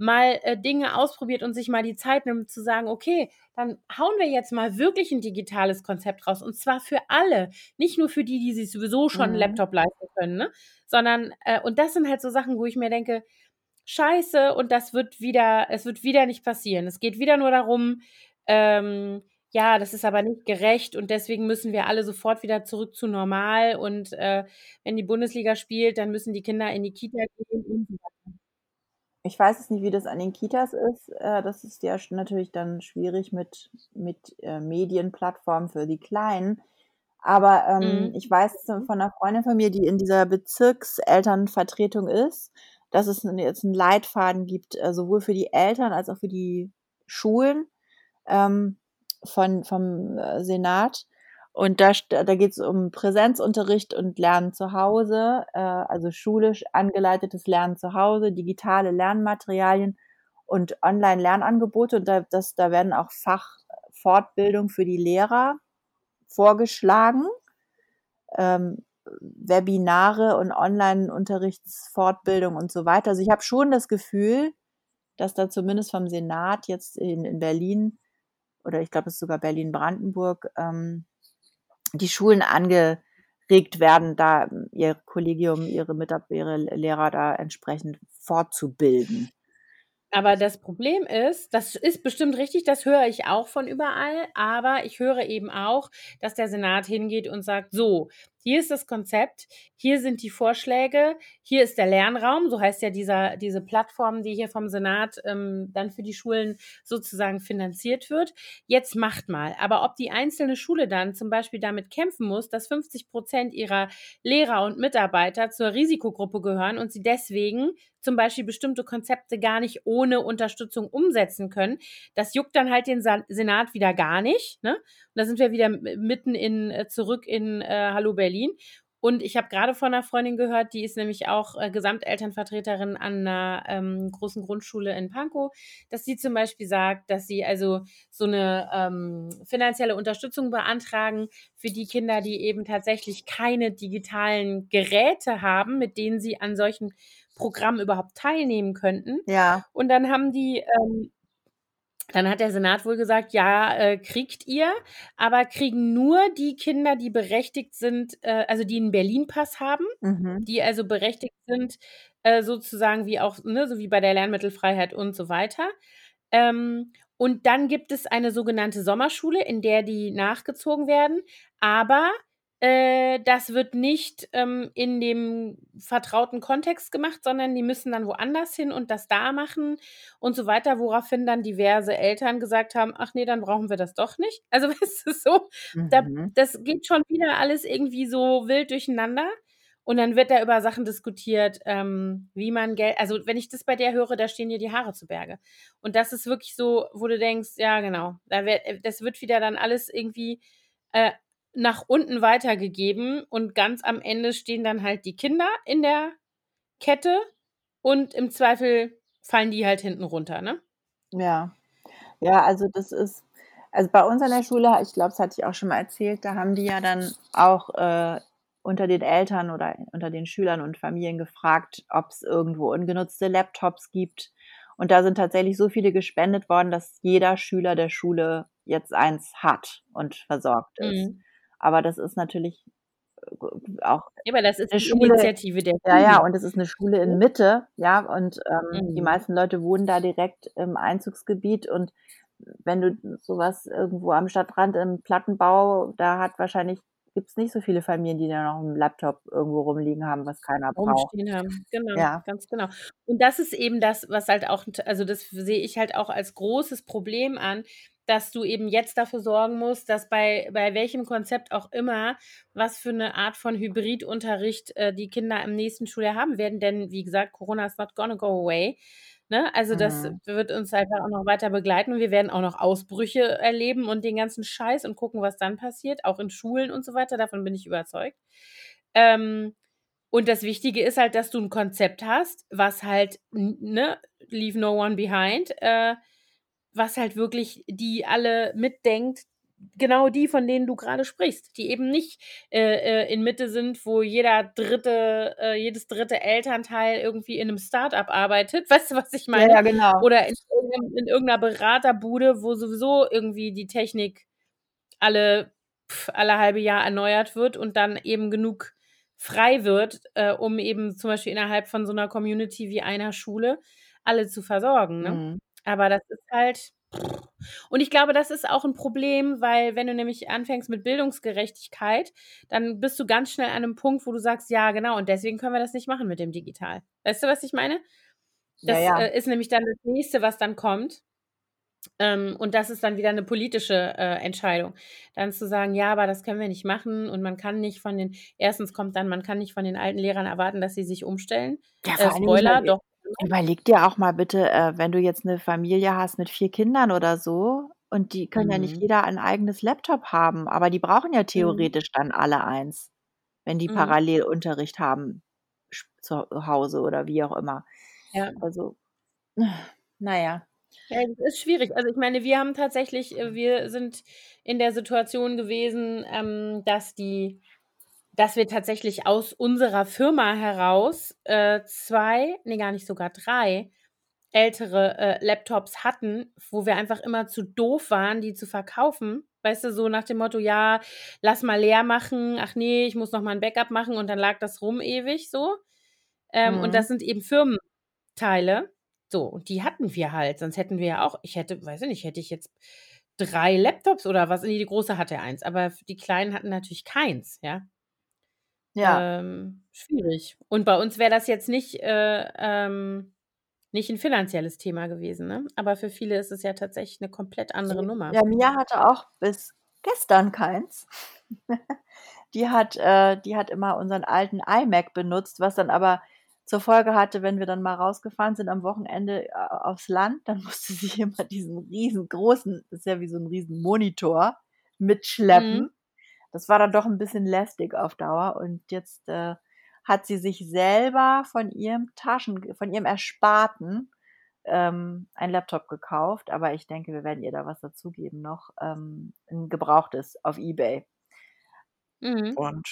mal äh, Dinge ausprobiert und sich mal die Zeit nimmt zu sagen, okay, dann hauen wir jetzt mal wirklich ein digitales Konzept raus und zwar für alle, nicht nur für die, die sich sowieso schon einen Mhm. Laptop leisten können, ne? sondern äh, und das sind halt so Sachen, wo ich mir denke, scheiße und das wird wieder, es wird wieder nicht passieren. Es geht wieder nur darum, ähm, ja, das ist aber nicht gerecht und deswegen müssen wir alle sofort wieder zurück zu normal und äh, wenn die Bundesliga spielt, dann müssen die Kinder in die Kita gehen. Ich weiß jetzt nicht, wie das an den Kitas ist. Äh, das ist ja natürlich dann schwierig mit, mit äh, Medienplattformen für die Kleinen. Aber ähm, Mhm. ich weiß von einer Freundin von mir, die in dieser Bezirkselternvertretung ist, dass es jetzt einen Leitfaden gibt, äh, sowohl für die Eltern als auch für die Schulen ähm, von, vom äh, Senat. Und da, da geht es um Präsenzunterricht und Lernen zu Hause, äh, also schulisch angeleitetes Lernen zu Hause, digitale Lernmaterialien und Online-Lernangebote. Und da, das, da werden auch Fachfortbildung für die Lehrer vorgeschlagen. Ähm, Webinare und Online-Unterrichtsfortbildung und so weiter. Also ich habe schon das Gefühl, dass da zumindest vom Senat jetzt in, in Berlin oder ich glaube es ist sogar Berlin-Brandenburg ähm, die Schulen angeregt werden, da ihr Kollegium, ihre Mitarbeiter, ihre Lehrer da entsprechend fortzubilden. Aber das Problem ist, das ist bestimmt richtig, das höre ich auch von überall, aber ich höre eben auch, dass der Senat hingeht und sagt, so, hier ist das Konzept, hier sind die Vorschläge, hier ist der Lernraum, so heißt ja dieser, diese Plattform, die hier vom Senat ähm, dann für die Schulen sozusagen finanziert wird. Jetzt macht mal. Aber ob die einzelne Schule dann zum Beispiel damit kämpfen muss, dass 50 Prozent ihrer Lehrer und Mitarbeiter zur Risikogruppe gehören und sie deswegen zum Beispiel bestimmte Konzepte gar nicht ohne Unterstützung umsetzen können. Das juckt dann halt den Senat wieder gar nicht. Ne? Und da sind wir wieder mitten in äh, zurück in äh, Hallo Berlin. Und ich habe gerade von einer Freundin gehört, die ist nämlich auch äh, Gesamtelternvertreterin an einer ähm, großen Grundschule in Pankow, dass sie zum Beispiel sagt, dass sie also so eine ähm, finanzielle Unterstützung beantragen für die Kinder, die eben tatsächlich keine digitalen Geräte haben, mit denen sie an solchen Programmen überhaupt teilnehmen könnten. Ja. Und dann haben die ähm, dann hat der Senat wohl gesagt, ja, äh, kriegt ihr, aber kriegen nur die Kinder, die berechtigt sind, äh, also die einen Berlin-Pass haben, Mhm. die also berechtigt sind, äh, sozusagen wie auch, ne, so wie bei der Lernmittelfreiheit und so weiter. Ähm, und dann gibt es eine sogenannte Sommerschule, in der die nachgezogen werden, aber äh, das wird nicht ähm, in dem vertrauten Kontext gemacht, sondern die müssen dann woanders hin und das da machen und so weiter, woraufhin dann diverse Eltern gesagt haben, ach nee, dann brauchen wir das doch nicht. Also <laughs> es ist so, da, Mhm. das geht schon wieder alles irgendwie so wild durcheinander. Und dann wird da über Sachen diskutiert, ähm, wie man Geld, also wenn ich das bei der höre, da stehen dir die Haare zu Berge. Und das ist wirklich so, wo du denkst, ja genau, da wird, das wird wieder dann alles irgendwie äh, nach unten weitergegeben und ganz am Ende stehen dann halt die Kinder in der Kette und im Zweifel fallen die halt hinten runter, ne? Ja. Ja, also das ist also bei uns an der Schule, ich glaube, das hatte ich auch schon mal erzählt, da haben die ja dann auch äh, unter den Eltern oder unter den Schülern und Familien gefragt, ob's irgendwo ungenutzte Laptops gibt. Und da sind tatsächlich so viele gespendet worden, dass jeder Schüler der Schule jetzt eins hat und versorgt ist. Mhm. Aber das ist natürlich, äh, auch Ja, aber das ist 'ne die Schule Initiative der ja, ja, Schule. und es ist 'ne Schule in Mitte, ja, und, ähm, die Mhm. meisten Leute wohnen da direkt im Einzugsgebiet und wenn du so was irgendwo am Stadtrand im Plattenbau, da hat wahrscheinlich gibt's nicht so viele Familien, die da noch 'n Laptop irgendwo rumliegen haben, was keiner braucht. Rumstehen haben. Genau, Ja. ganz genau. Und das ist eben das, was halt auch also, das sehe ich halt auch als großes Problem an, dass du eben jetzt dafür sorgen musst, dass bei bei welchem Konzept auch immer, was für 'ne Art von Hybridunterricht, äh, die Kinder im nächsten Schuljahr haben werden. Denn wie gesagt, Corona is not gonna go away, ne? Also, das Mhm. wird uns einfach auch noch weiter begleiten und wir werden auch noch Ausbrüche erleben und den ganzen Scheiß und gucken, was dann passiert, auch in Schulen und so weiter, davon bin ich überzeugt. Ähm, und das Wichtige ist halt, dass du 'n Konzept hast, was halt, ne, leave no one behind, äh, was halt wirklich die alle mitdenkt, genau die, von denen du grade sprichst, die eben nicht, äh, äh, in Mitte sind, wo jeder 3. äh, jedes 3. Elternteil irgendwie in 'nem Start-up arbeitet. <laughs> Weißt du, was ich meine? ja, genau. Oder in in irgend 'ner Beraterbude, wo sowieso irgendwie die Technik alle alle halbe Jahr erneuert wird und dann eben genug frei wird, äh, um eben zum Beispiel innerhalb von so 'ner Community wie einer Schule alle zu versorgen, ne? Mhm. Aber das ist halt und ich glaube, das ist auch 'n Problem, weil wenn du nämlich anfängst mit Bildungsgerechtigkeit, dann bist du ganz schnell an 'nem Punkt, wo du sagst: „Ja, genau, und deswegen können wir das nicht machen mit dem digital.“ Weißt du, was ich meine? Ja, Das, ja. äh, ist nämlich dann das Nächste, was dann kommt. Ähm, und das ist dann wieder 'ne politische, äh, Entscheidung. Dann zu sagen: „Ja, aber das können wir nicht machen und man kann nicht von den“ 1. kommt dann, man kann nicht von den alten Lehrern erwarten, dass sie sich umstellen. Ja, Äh, Spoiler, doch überleg dir auch mal bitte, äh, wenn du jetzt 'ne Familie hast mit 4 Kindern oder so und die können ja nicht Mhm. jeder ein eigenes Laptop haben, aber die brauchen ja Mhm. theoretisch dann alle eins, wenn die Mhm. Parallelunterricht haben sch zu Hause oder wie auch immer. Ja. Also, <sighs> na ja. Ja, das ist schwierig. Also, ich meine, wir haben tatsächlich äh, wir sind in der Situation gewesen, ähm, dass die dass wir tatsächlich aus unserer Firma heraus, äh, 2, ne, gar nicht sogar 3 ältere, äh, Laptops hatten, wo wir einfach immer zu doof waren, die zu verkaufen. Weißt du, so nach dem Motto: „Ja, lass mal leer machen. Ach ne, ich muss noch mal 'n Backup machen“, und dann lag das rum ewig so. Ähm, und Mhm. das sind eben Firmenteile. So, und die hatten wir halt, sonst hätten wir ja auch ich hätte weiß ich nicht, hätte ich jetzt 3 Laptops oder was ne, die Große hatte eins, aber die Kleinen hatten natürlich keins, ja? Ja. Ähm, schwierig. Und bei uns wäre das jetzt nicht, äh, ähm nicht 'n finanzielles Thema gewesen, ne? Aber für viele ist es ja tatsächlich 'ne komplett andere Nummer. Ja, Mia hatte auch bis gestern keins. <laughs> Die hat äh, die hat immer unseren alten iMac benutzt, was dann aber zur Folge hatte, wenn wir dann mal rausgefahren sind am Wochenende a aufs Land, dann <laughs> musste sie immer diesen riesengroßen ist ja wie so 'n Riesenmonitor Mhm. mitschleppen. Das war dann doch 'n bisschen lästig auf Dauer und jetzt, äh, hat sie sich selber von ihrem Taschenge von ihrem Ersparten, ähm, ein Laptop gekauft, aber ich denke, wir werden ihr da was dazugeben noch, ähm, 'n gebrauchtes auf eBay. Mhm. Und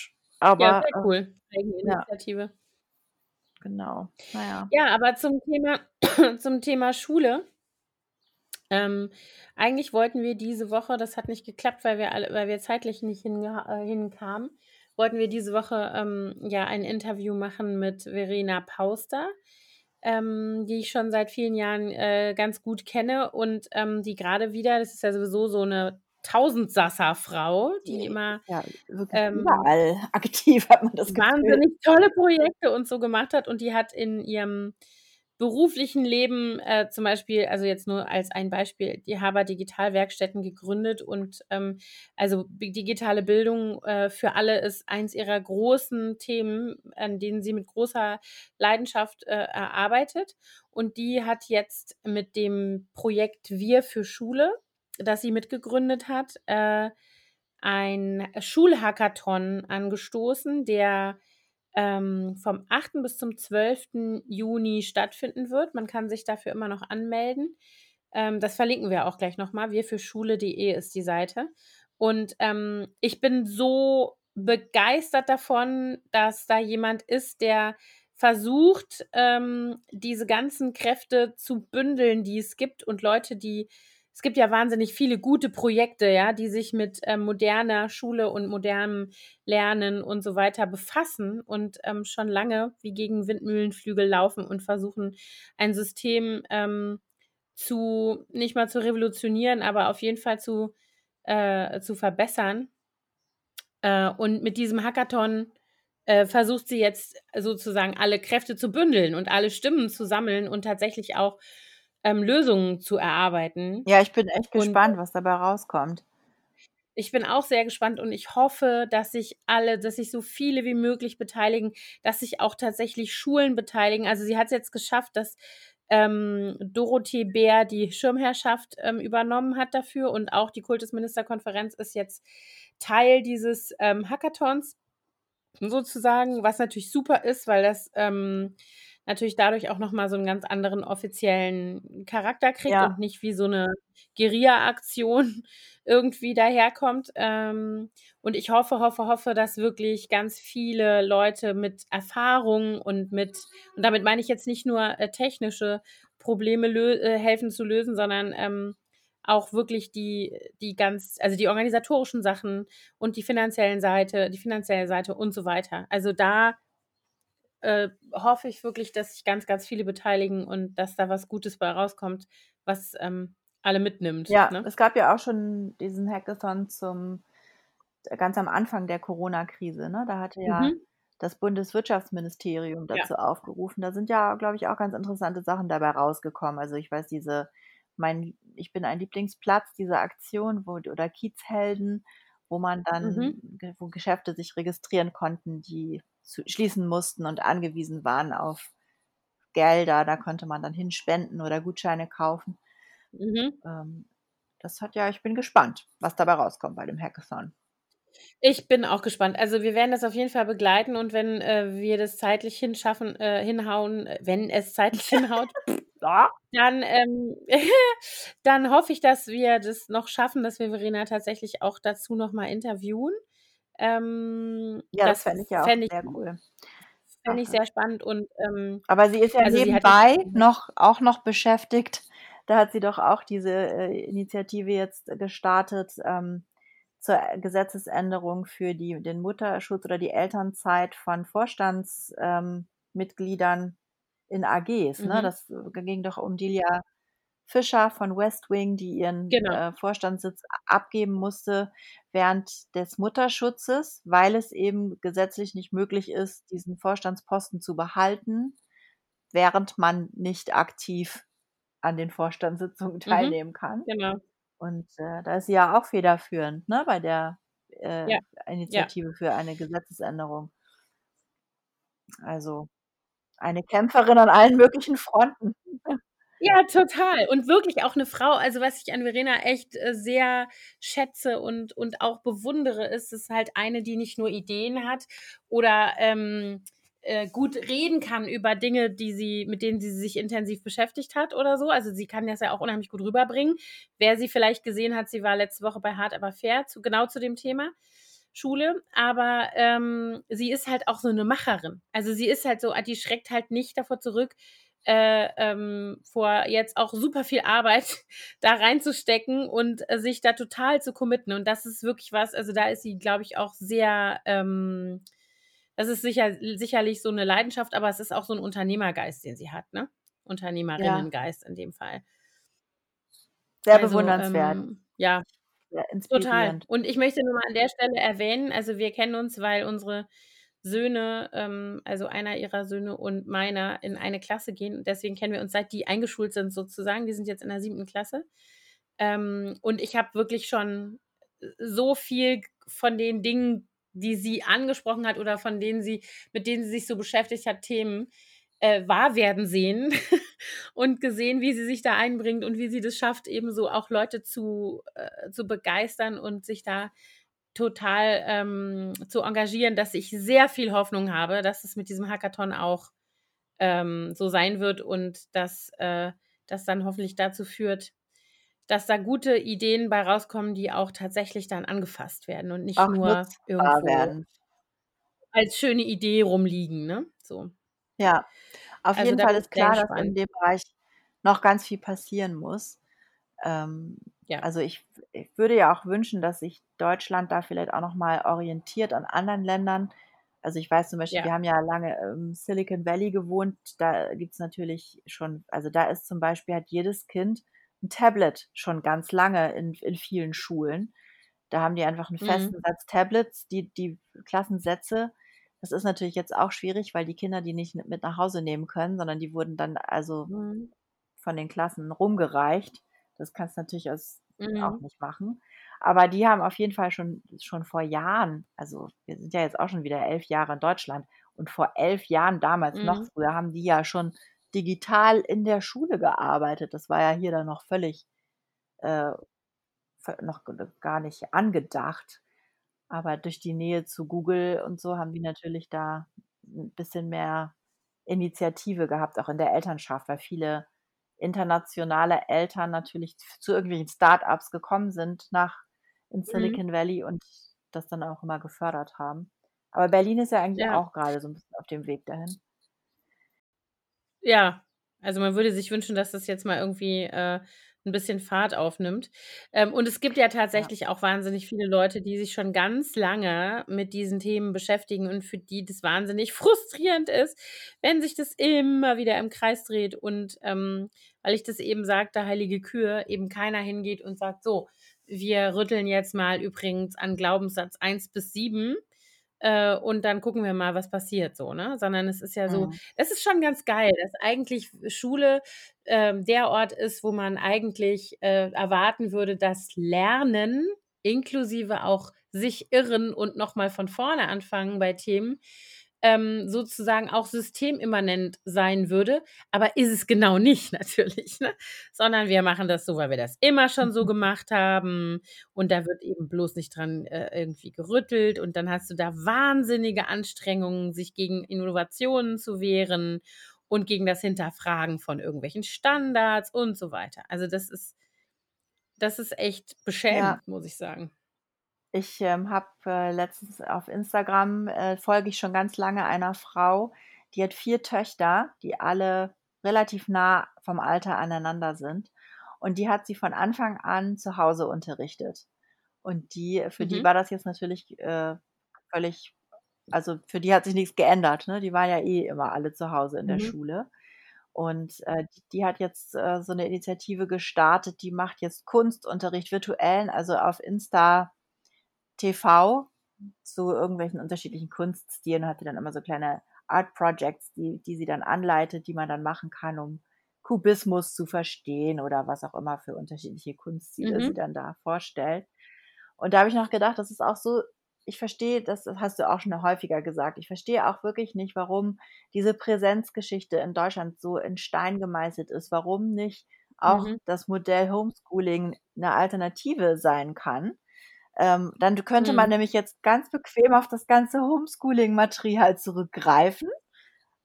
Ja, aber, sehr äh cool, ja. Eigeninitiative. Genau, na ja. Ja, aber zum Thema <clears throat> zum Thema Schule ähm, eigentlich wollten wir diese Woche das hat nicht geklappt, weil wir alle weil wir zeitlich nicht äh, hinkamen, wollten wir diese Woche, ähm, ja, ein Interview machen mit Verena Pauster, ähm, die ich schon seit vielen Jahren, äh, ganz gut kenne und, ähm, die grade wieder das ist ja sowieso so 'ne Tausendsassa-Frau, die immer, ja ähm überall <laughs> aktiv, hat man das Gefühl. wahnsinnig tolle Projekte und so gemacht hat und die hat in ihrem beruflichen Leben, äh, zum Beispiel also, jetzt nur als ein Beispiel, die Haber Digitalwerkstätten gegründet und, ähm, also, digitale Bildung, äh, für alle ist eins ihrer großen Themen, an denen sie mit großer Leidenschaft, äh, er arbeitet. Und die hat jetzt mit dem Projekt „Wir für Schule“, das sie mitgegründet hat, äh, ein Schulhackathon angestoßen, der, ähm, vom 8. bis zum 12. Juni stattfinden wird. Man kann sich dafür immer noch anmelden. Ähm, das verlinken wir auch gleich noch mal. wirfürschule.de ist die Seite. Und, ähm, ich bin so begeistert davon, dass da jemand ist, der versucht, ähm, diese ganzen Kräfte zu bündeln, die es gibt und Leute, die es gibt ja wahnsinnig viele gute Projekte, ja, die sich mit, ähm, moderner Schule und modernem Lernen und so weiter befassen und, ähm, schon lange wie gegen Windmühlenflügel laufen und versuchen, ein System, ähm, zu nicht mal zu revolutionieren, aber auf jeden Fall zu äh, zu verbessern. Äh, und mit diesem Hackathon, äh, versucht sie jetzt sozusagen alle Kräfte zu bündeln und alle Stimmen zu sammeln und tatsächlich auch, ähm, Lösungen zu erarbeiten. Ja, ich bin echt Und gespannt, was dabei rauskommt. Ich bin auch sehr gespannt und ich hoffe, dass sich alle dass sich so viele wie möglich beteiligen, dass sich auch tatsächlich Schulen beteiligen. Also, sie hat's jetzt geschafft, dass, ähm, Dorothee Bär die Schirmherrschaft, ähm, übernommen hat dafür und auch die Kultusministerkonferenz ist jetzt Teil dieses, ähm, Hackathons sozusagen, was natürlich super ist, weil das, ähm, natürlich dadurch auch noch mal so 'n ganz anderen offiziellen Charakter kriegt Ja. und nicht wie so 'ne Guerilla-Aktion <laughs> irgendwie daherkommt. Ähm, und ich hoffe, hoffe, hoffe, dass wirklich ganz viele Leute mit Erfahrung und mit und damit meine ich jetzt nicht nur, äh, technische Probleme äh, helfen zu lösen, sondern, ähm, auch wirklich die die ganz also, die organisatorischen Sachen und die finanziellen Seite die finanzielle Seite und so weiter. Also, da äh, hoffe ich wirklich, dass sich ganz, ganz viele beteiligen und dass da was Gutes bei rauskommt, was, ähm, alle mitnimmt, Ja, ne? es gab ja auch schon diesen Hackathon zum ganz am Anfang der Corona-Krise, ne? Da hatte ja Mhm. das Bundeswirtschaftsministerium Ja. dazu aufgerufen. Da sind ja, glaube ich, auch ganz interessante Sachen dabei rausgekommen. Also, ich weiß, diese mein „Ich bin ein Lieblingsplatz“, diese Aktion, wo oder Kiezhelden, wo man dann Mhm. wo Geschäfte sich registrieren konnten, die zu schließen mussten und angewiesen waren auf Gelder. Da konnte man dann hin spenden oder Gutscheine kaufen. Mhm. Ähm, das hat ja ich bin gespannt, was dabei rauskommt bei dem Hackathon. Ich bin auch gespannt. Also, wir werden das auf jeden Fall begleiten und wenn, äh, wir das zeitlich hinschaffen äh, hinhauen wenn es zeitlich <laughs> hinhaut, Ja. dann, ähm <laughs> dann hoffe ich, dass wir das noch schaffen, dass wir Verena tatsächlich auch dazu noch mal interviewen. Ähm, Ja, das das fände ich ja auch ich sehr cool. fände ich sehr spannend und, ähm Aber sie ist ja also, nebenbei noch auch noch beschäftigt. Da hat sie doch auch diese, äh, Initiative jetzt gestartet, ähm, zur Gesetzesänderung für die den Mutterschutz oder die Elternzeit von Vorstands ähm, in AGs, ne? Mhm. Das ging doch um Delia Fischer von West Wing, die ihren, Genau. äh, Vorstandssitz abgeben musste während des Mutterschutzes, weil es eben gesetzlich nicht möglich ist, diesen Vorstandsposten zu behalten, während man nicht aktiv an den Vorstandssitzungen Mhm. teilnehmen kann. Genau. Und, äh, da ist sie ja auch federführend, ne, bei der, äh, Ja. Ja. Initiative für eine Gesetzesänderung. Also, eine Kämpferin an allen möglichen Fronten. <laughs> Ja, total. Und wirklich auch 'ne Frau also, was ich an Verena echt, äh, sehr schätze und und auch bewundere, ist, ist halt eine, die nicht nur Ideen hat oder, ähm, äh, gut reden kann über Dinge, die sie mit denen sie sich intensiv beschäftigt hat oder so. Also, sie kann das ja auch unheimlich gut rüberbringen. Wer sie vielleicht gesehen hat, sie war letzte Woche bei Hart aber fair zu genau zu dem Thema Schule. Aber, ähm, sie ist halt auch so 'ne Macherin. Also, sie ist halt so die schreckt halt nicht davor zurück, äh, ähm, vor jetzt auch super viel Arbeit <laughs> da reinzustecken und, äh, sich da total zu committen. Und das ist wirklich was also, da ist sie, glaube ich, auch sehr, ähm das ist sicher sicherlich so 'ne Leidenschaft, aber es ist auch so 'n Unternehmergeist, den sie hat, ne? Ja. Unternehmerinnengeist in dem Fall. Sehr Also, bewundernswert. ähm, ja, Sehr total. Und ich möchte nur mal an der Stelle erwähnen also, wir kennen uns, weil unsere Söhne ähm, also, einer ihrer Söhne und meiner in eine Klasse gehen. Deswegen kennen wir uns, seit die eingeschult sind sozusagen. Die sind jetzt in der 7. Klasse. Ähm, und ich habe wirklich schon so viel von den Dingen, die sie angesprochen hat oder von denen sie mit denen sie sich so beschäftigt hat, Themen, äh, wahr werden sehen <laughs> und gesehen, wie sie sich da einbringt und wie sie das schafft, eben so auch Leute zu äh, zu begeistern und sich da total, ähm, zu engagieren, dass ich sehr viel Hoffnung habe, dass es mit diesem Hackathon auch, ähm, so sein wird und dass, äh, das dann hoffentlich dazu führt dass da gute Ideen bei rauskommen, die auch tatsächlich dann angefasst werden und nicht Auch nur irgendwo werden. als schöne Idee rumliegen, ne, so. Ja, auf Also, jeden Fall ist klar, dass in dem Bereich noch ganz viel passieren muss. Ähm, Ja. also, ich ich würde ja auch wünschen, dass sich Deutschland da vielleicht auch noch mal orientiert an anderen Ländern. Also, ich weiß zum Beispiel, Ja. wir haben ja lange im Silicon Valley gewohnt, da gibt's natürlich schon also, da ist zum Beispiel hat jedes Kind 'n Tablet schon ganz lange in in vielen Schulen. Da haben die einfach 'n Mhm. festen Satz Tablets, die die Klassensätze das ist natürlich jetzt auch schwierig, weil die Kinder die nicht mit nach Hause nehmen können, sondern die wurden dann also Mhm. von den Klassen rumgereicht. Das kannst du natürlich als auch Mhm. nicht machen. Aber die haben auf jeden Fall schon schon vor Jahren also, wir sind ja jetzt auch schon wieder 11 Jahre in Deutschland und vor 11 Jahren, damals noch Mhm. früher, haben die ja schon digital in der Schule gearbeitet. Das war ja hier dann noch völlig, äh, noch gar nicht angedacht. Aber durch die Nähe zu Google und so haben die natürlich da 'n bisschen mehr Initiative gehabt, auch in der Elternschaft, weil viele internationale Eltern natürlich zu irgendwelchen Start-ups gekommen sind nach in Mhm. Silicon Valley und das dann auch immer gefördert haben. Aber Berlin ist ja eigentlich Ja. auch grade so 'n bisschen auf dem Weg dahin. Ja, also, man würde sich wünschen, dass das jetzt mal irgendwie, äh, 'n bisschen Fahrt aufnimmt. Ähm, und es gibt ja Ja. tatsächlich auch wahnsinnig viele Leute, die sich schon ganz lange mit diesen Themen beschäftigen und für die das wahnsinnig <laughs> frustrierend ist, wenn sich das immer wieder im Kreis dreht und, ähm, weil ich das eben sagte, heilige Kühe, eben keiner hingeht und sagt: „So, wir rütteln jetzt mal übrigens an Glaubenssatz 1 bis 7, äh, und dann gucken wir mal, was passiert“, so, ne? Sondern es ist ja so Mhm. das ist schon ganz geil, dass eigentlich Schule, ähm, der Ort ist, wo man eigentlich, äh, erwarten würde, dass Lernen inklusive auch sich irren und noch mal von vorne anfangen bei Themen, ähm, sozusagen auch systemimmanent sein würde, aber ist es genau nicht <laughs> natürlich, ne? Sondern wir machen das so, weil wir das immer schon so gemacht haben und da wird eben bloß nicht dran, äh, irgendwie gerüttelt und dann hast du da wahnsinnige Anstrengungen, sich gegen Innovationen zu wehren und gegen das Hinterfragen von irgendwelchen Standards und so weiter. Also, das ist das ist echt Ja. beschämend, muss ich sagen. Ich, ähm, habe, äh, letztens auf Instagram, äh, folge ich schon ganz lange einer Frau, die hat 4 Töchter, die alle relativ nah vom Alter aneinander sind. Und die hat sie von Anfang an zu Hause unterrichtet. Und die für die Mhm. war das jetzt natürlich, äh, völlig also, für die hat sich nix geändert, ne? Die waren ja eh immer alle zu Hause in der Mhm. Schule. Und, äh, d die hat jetzt, äh, so 'ne Initiative gestartet, die macht jetzt Kunstunterricht, virtuellen, also, auf Insta TV zu irgendwelchen unterschiedlichen Kunststilen und hatte dann immer so kleine Art Projects, die die sie dann anleitet, die man dann machen kann, um Kubismus zu verstehen oder was auch immer für unterschiedliche Kunststile sie Mhm. dann da vorstellt. Und da habe ich noch gedacht, das ist auch so ich verstehe das hast du auch schon häufiger gesagt. Ich verstehe auch wirklich nicht, warum diese Präsenzgeschichte in Deutschland so in Stein gemeißelt ist, warum nicht auch Mhm. das Modell Homeschooling 'ne Alternative sein kann. Ähm, dann könnte man Mhm. nämlich jetzt ganz bequem auf das ganze Homeschooling-Material zurückgreifen.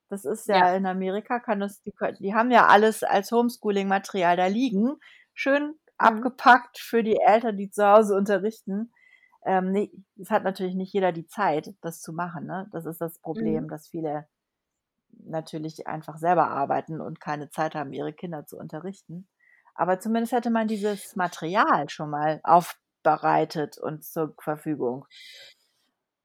Das ist Ja. ja in Amerika kann das die die haben ja alles als Homeschooling-Material da liegen, schön Mhm. abgepackt für die Eltern, die zu Hause unterrichten. Ähm, ne, es hat natürlich nicht jeder die Zeit, das zu machen, ne? Das ist das Mhm. Problem, dass viele natürlich einfach selber arbeiten und keine Zeit haben, ihre Kinder zu unterrichten. Aber zumindest hätte man dieses Material schon mal aufbereitet und zur Verfügung.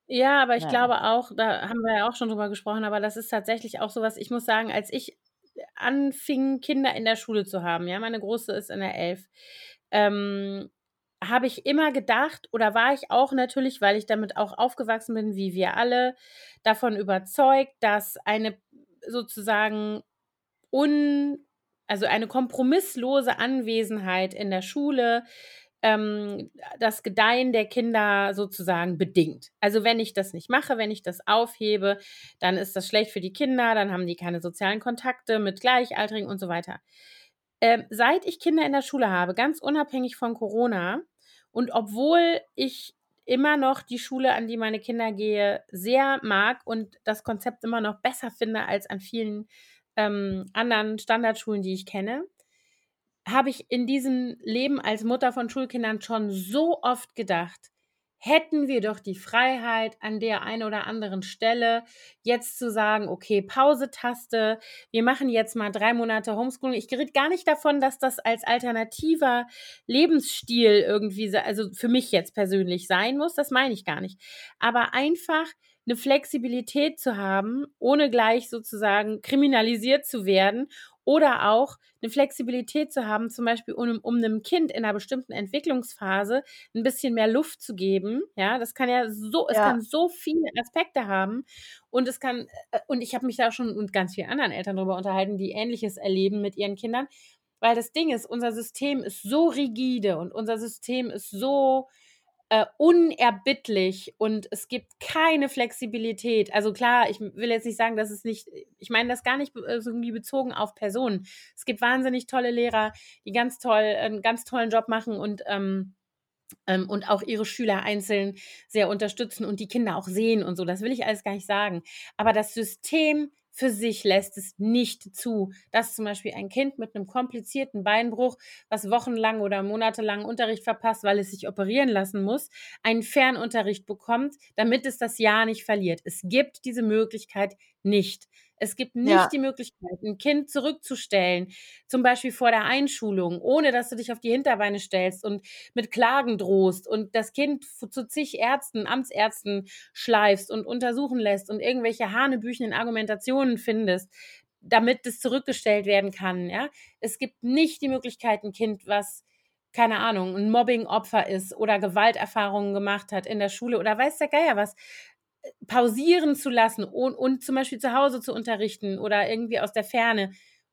Ja, aber ich ja. glaube auch da haben wir ja auch schon drüber gesprochen, aber das ist tatsächlich auch so was ich muss sagen, als ich anfing, Kinder in der Schule zu haben, ja, meine Große ist in der 11, ähm, habe ich immer gedacht oder war ich auch natürlich, weil ich damit auch aufgewachsen bin, wie wir alle, davon überzeugt, dass eine sozusagen un also, eine kompromisslose Anwesenheit in der Schule, ähm, das Gedeihen der Kinder sozusagen bedingt. Also, wenn ich das nicht mache, wenn ich das aufhebe, dann ist das schlecht für die Kinder, dann haben die keine sozialen Kontakte mit Gleichaltrigen und so weiter. Ähm, seit ich Kinder in der Schule habe, ganz unabhängig von Corona und obwohl ich immer noch die Schule, an die meine Kinder gehe, sehr mag und das Konzept immer noch besser finde als an vielen, ähm, anderen Standardschulen, die ich kenne habe ich in diesem Leben als Mutter von Schulkindern schon so oft gedacht: „Hätten wir doch die Freiheit an der einen oder anderen Stelle, jetzt zu sagen: ‚Okay, Pause-Taste, wir machen jetzt mal 3 Monate Homeschooling.'“ Ich rede gar nicht davon, dass das als alternativer Lebensstil irgendwie also, für mich jetzt persönlich sein muss, das meine ich gar nicht. Aber einfach 'ne Flexibilität zu haben, ohne gleich sozusagen kriminalisiert zu werden oder auch 'ne Flexibilität zu haben, zum Beispiel um um 'nem Kind in 'ner bestimmten Entwicklungsphase 'n bisschen mehr Luft zu geben, ja? Das kann ja so es Ja. kann so viele Aspekte haben und es kann äh, und ich habe mich da schon mit ganz vielen anderen Eltern drüber unterhalten, die Ähnliches erleben mit ihren Kindern. Weil das Ding ist, unser System ist so rigide und unser System ist so, äh, unerbittlich und es gibt keine Flexibilität. Also, klar, ich will jetzt nicht sagen, dass es nicht ich meine das gar nicht äh, irgendwie bezogen auf Personen. Es gibt wahnsinnig tolle Lehrer, die ganz toll 'n ganz tollen Job machen und, ähm ähm, und auch ihre Schüler einzeln sehr unterstützen und die Kinder auch sehen und so. Das will ich alles gar nicht sagen. Aber das System für sich lässt es nicht zu, dass zum Beispiel ein Kind mit 'nem komplizierten Beinbruch, was wochenlang oder monatelang Unterricht verpasst, weil es sich operieren lassen muss, einen Fernunterricht bekommt, damit es das Jahr nicht verliert. Es gibt diese Möglichkeit nicht. Es gibt nicht Ja. die Möglichkeit, 'n Kind zurückzustellen, zum Beispiel vor der Einschulung, ohne dass du dich auf die Hinterbeine stellst und mit Klagen drohst und das Kind zu zig Ärzten, Amtsärzten schleifst und untersuchen lässt und irgendwelche hanebüchenen Argumentationen findest, damit es zurückgestellt werden kann, ja? Es gibt nicht die Möglichkeit, 'n Kind, was, keine Ahnung, 'n Mobbingopfer ist oder Gewalterfahrungen gemacht hat in der Schule oder weiß der Geier was, pausieren zu lassen und und zum Beispiel zu Hause zu unterrichten oder irgendwie aus der Ferne,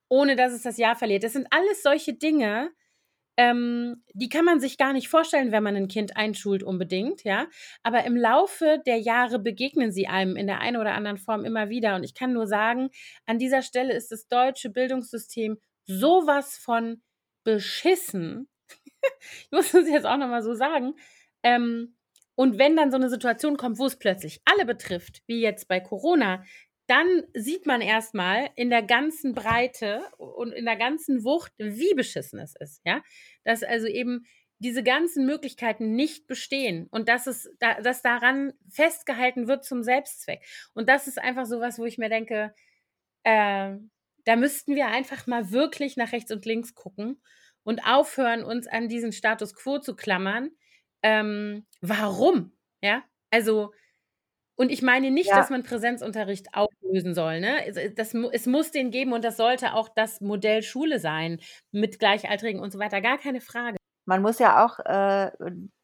ohne dass es das Jahr verliert. Das sind alles solche Dinge, ähm, die kann man sich gar nicht vorstellen, wenn man 'n Kind einschult unbedingt, ja? Aber im Laufe der Jahre begegnen sie einem in der einen oder anderen Form immer wieder und ich kann nur sagen, an dieser Stelle ist das deutsche Bildungssystem so was von beschissen. <laughs> Ich muss das jetzt auch noch mal so sagen. Ähm, und wenn dann so 'ne Situation kommt, wo es plötzlich alle betrifft, wie jetzt bei Corona, dann sieht man erst mal in der ganzen Breite und in der ganzen Wucht, wie beschissen es ist, ja? Dass also eben diese ganzen Möglichkeiten nicht bestehen und dass es da dass daran festgehalten wird zum Selbstzweck. Und das ist einfach so was, wo ich mir denke, äh, da müssten wir einfach mal wirklich nach rechts und links gucken und aufhören, uns an diesen Status quo zu klammern. Ähm, warum, ja? Also und ich meine nicht, dass Ja. man Präsenzunterricht auflösen soll, ne? Es äh, das es muss den geben und das sollte auch das Modell Schule sein mit Gleichaltrigen und so weiter, gar keine Frage. Man muss ja auch, äh,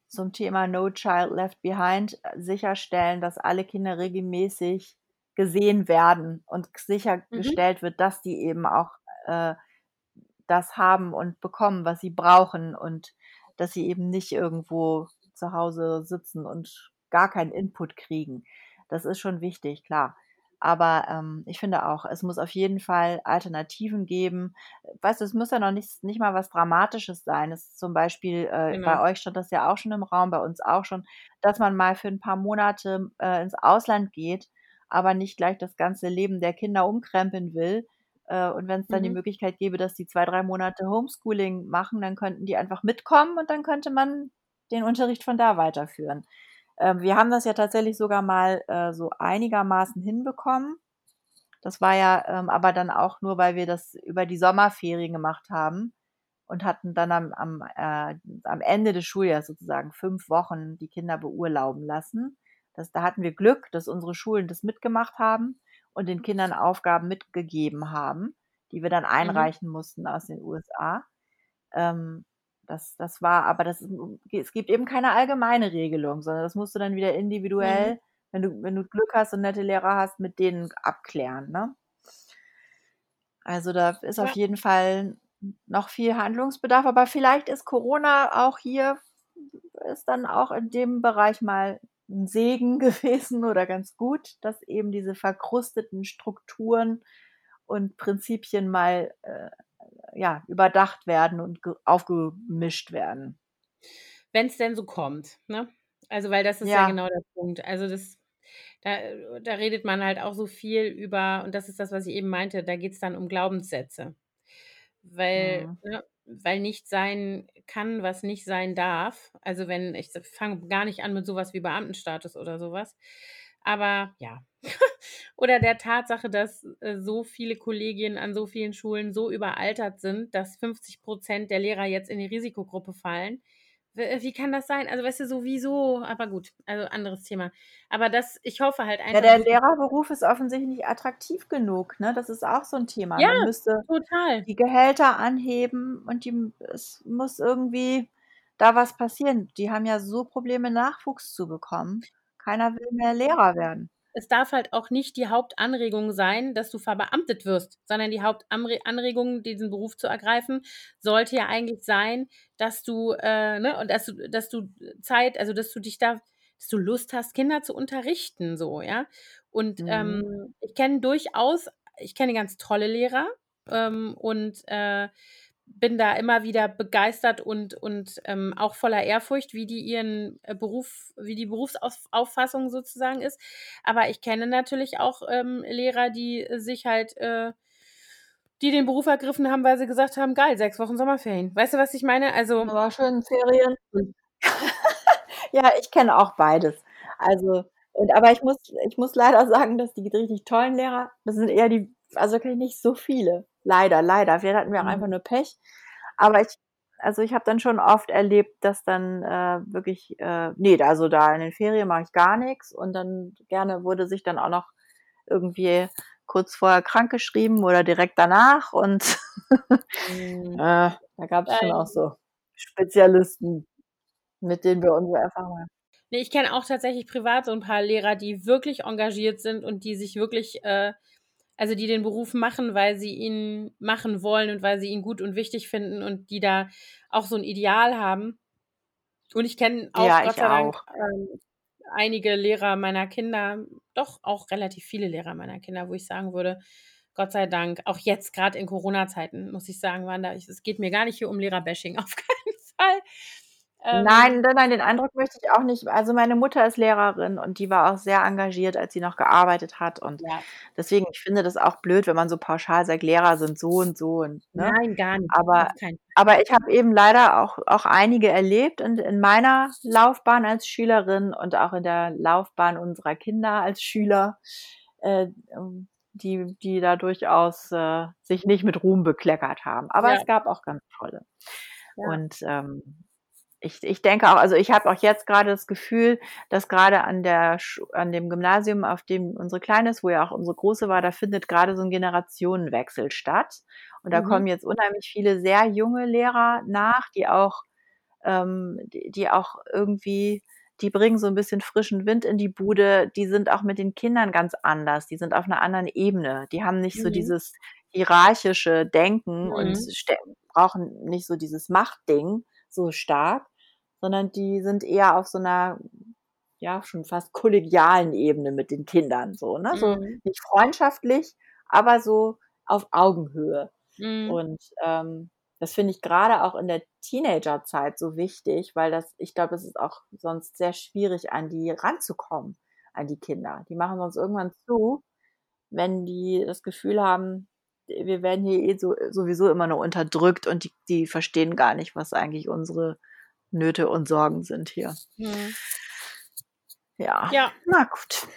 zum Thema „No Child Left Behind“ sicherstellen, dass alle Kinder regelmäßig gesehen werden und Mhm. sichergestellt wird, dass die eben auch, äh, das haben und bekommen, was sie brauchen und dass sie eben nicht irgendwo zu Hause sitzen und gar keinen Input kriegen. Das ist schon wichtig, klar. Aber, ähm, ich finde auch, es muss auf jeden Fall Alternativen geben. Weißt du, es muss ja noch nicht nicht mal was Dramatisches sein. Es zum Beispiel, äh, bei Genau. euch stand das ja auch schon im Raum, bei uns auch schon, dass man mal für 'n paar Monate, äh, ins Ausland geht, aber nicht gleich das ganze Leben der Kinder umkrempeln will. Äh, und wenn's dann die Mhm. Möglichkeit gäbe, dass die 2, 3 Monate Homeschooling machen, dann könnten die einfach mitkommen und dann könnte man den Unterricht von da weiterführen. Ähm, wir haben das ja tatsächlich sogar mal, äh, so einigermaßen hinbekommen. Das war ja, ähm, aber dann auch nur, weil wir das über die Sommerferien gemacht haben und hatten dann am am, äh am Ende des Schuljahres sozusagen 5 Wochen die Kinder beurlauben lassen. Das da hatten wir Glück, dass unsere Schulen das mitgemacht haben und den Kindern Aufgaben mitgegeben haben, die wir dann Mhm. einreichen mussten aus den USA. Ähm, das das war aber das es gibt eben keine allgemeine Regelung, sondern das musst du dann wieder Mhm. individuell, wenn du wenn du Glück hast und nette Lehrer hast, mit denen abklären, ne? Also, da ist auf Ja. jeden Fall noch viel Handlungsbedarf, aber vielleicht ist Corona auch hier ist dann auch in dem Bereich mal 'n Segen <laughs> gewesen oder ganz gut, dass eben diese verkrusteten Strukturen und Prinzipien mal, äh, ja, überdacht werden und ge aufgemischt werden. Wenn's denn so kommt, ne? Also, weil das ist ja Ja. genau der Punkt. Also, das da da redet man halt auch so viel über und das ist das, was ich eben meinte, da geht's dann um Glaubenssätze. Weil, Mhm. ne weil nichts sein kann, was nicht sein darf. Also, wenn ich fange gar nicht an mit so was wie Beamtenstatus oder so was. Aber ja. <laughs> Oder der Tatsache, dass, äh, so viele Kolleginnen an so vielen Schulen so überaltert sind, dass 50% der Lehrer jetzt in die Risikogruppe fallen. Äh, wie kann das sein? Also, weißt du, so wieso aber gut, also anderes Thema. Aber das ich hoffe halt Ja, einfach der Lehrerberuf ist offensichtlich nicht attraktiv genug, ne? Das ist auch so 'n Thema. Ja, Man müsste total. die Gehälter anheben und die es muss irgendwie da was passieren. Die haben ja so Probleme, Nachwuchs zu bekommen. Keiner will mehr Lehrer werden. Es darf halt auch nicht die Hauptanregung sein, dass du verbeamtet wirst, sondern die Hauptanre Anregung, diesen Beruf zu ergreifen, sollte ja eigentlich sein, dass du, äh, ne und dass du dass du Zeit also, dass du dich da dass du Lust hast, Kinder zu unterrichten so, ja? Und, Mhm. ähm, ich kenne durchaus ich kenne ganz tolle Lehrer, ähm, und, äh, bin da immer wieder begeistert und und, ähm, auch voller Ehrfurcht, wie die ihren, äh, Beruf wie die Berufsauf Auffassung sozusagen ist. Aber ich kenne natürlich auch, ähm, Lehrer, die sich halt, äh die den Beruf ergriffen haben, weil sie gesagt haben: „Geil, 6 Wochen Sommerferien.“ Weißt du, was ich meine? Also Aber schön Ferien. <laughs> Ja, ich kenne auch beides. Also und aber ich muss ich muss leider sagen, dass die richtig tollen Lehrer, das sind eher die also, kenne ich nicht so viele. Leider, leider. Vielleicht hatten wir auch einfach Mhm. nur Pech. Aber ich also, ich habe dann schon oft erlebt, dass dann, äh, wirklich, äh ne, also, da in den Ferien mache ich gar nix und dann gerne wurde sich dann auch noch irgendwie kurz vorher krankgeschrieben oder direkt danach und Mhm. <laughs> äh, da gab's schon auch so Spezialisten, mit denen wir unsere Erfahrungen Ne, ich kenne auch tatsächlich privat so 'n paar Lehrer, die wirklich engagiert sind und die sich wirklich, äh also, die den Beruf machen, weil sie ihn machen wollen und weil sie ihn gut und wichtig finden und die da auch so 'n Ideal haben. Und ich kenne auch Ja, Gott ich sei Dank, ähm, einige Lehrer meiner Kinder doch auch relativ viele Lehrer meiner Kinder, wo ich sagen würde, Gott sei Dank, auch jetzt grad in Corona-Zeiten, muss ich sagen, waren da es geht mir gar nicht hier um Lehrer-Bashing, <laughs> auf keinen Fall. Ähm Nein, nein, nein, den Eindruck möchte ich auch nicht also, meine Mutter ist Lehrerin und die war auch sehr engagiert, als sie noch gearbeitet hat und Ja. deswegen ich finde das auch blöd, wenn man so pauschal sagt, Lehrer sind so und so und ne? Nein, gar nicht, Aber aber ich habe eben leider auch auch einige erlebt in in meiner Laufbahn als Schülerin und auch in der Laufbahn unserer Kinder als Schüler, äh, ähm, die die da durchaus, äh, sich nicht mit Ruhm bekleckert haben. Aber Ja. es gab auch ganz tolle. Ja. Und, ähm, ich ich denke auch also, ich habe auch jetzt grade das Gefühl, dass grade an der an dem Gymnasium, auf dem unsere Kleine ist, wo ja auch unsere Große war, da findet grade so 'n Generationenwechsel statt. Und da Mhm. kommen jetzt unheimlich viele sehr junge Lehrer nach, die auch ähm, die die auch irgendwie die bringen so 'n bisschen frischen Wind in die Bude. Die sind auch mit den Kindern ganz anders. Die sind auf 'ner anderen Ebene. Die haben nicht so Mhm. dieses hierarchische Denken und Mhm. ste brauchen nicht so dieses Machtding so stark, sondern die sind eher auf so 'ner, ja, schon fast kollegialen Ebene mit den Kindern so, ne? So Mhm. nicht freundschaftlich, aber so auf Augenhöhe. Mhm. Und, ähm, das finde ich grade auch in der Teenagerzeit so wichtig, weil das ich glaube, es ist auch sonst sehr schwierig, an die ranzukommen, an die Kinder. Die machen sonst irgendwann zu, wenn die das Gefühl haben, wir werden hier eh so sowieso immer nur unterdrückt und die die verstehen gar nicht, was eigentlich unsere Nöte und Sorgen sind hier. Mhm. Ja, Ja. na gut.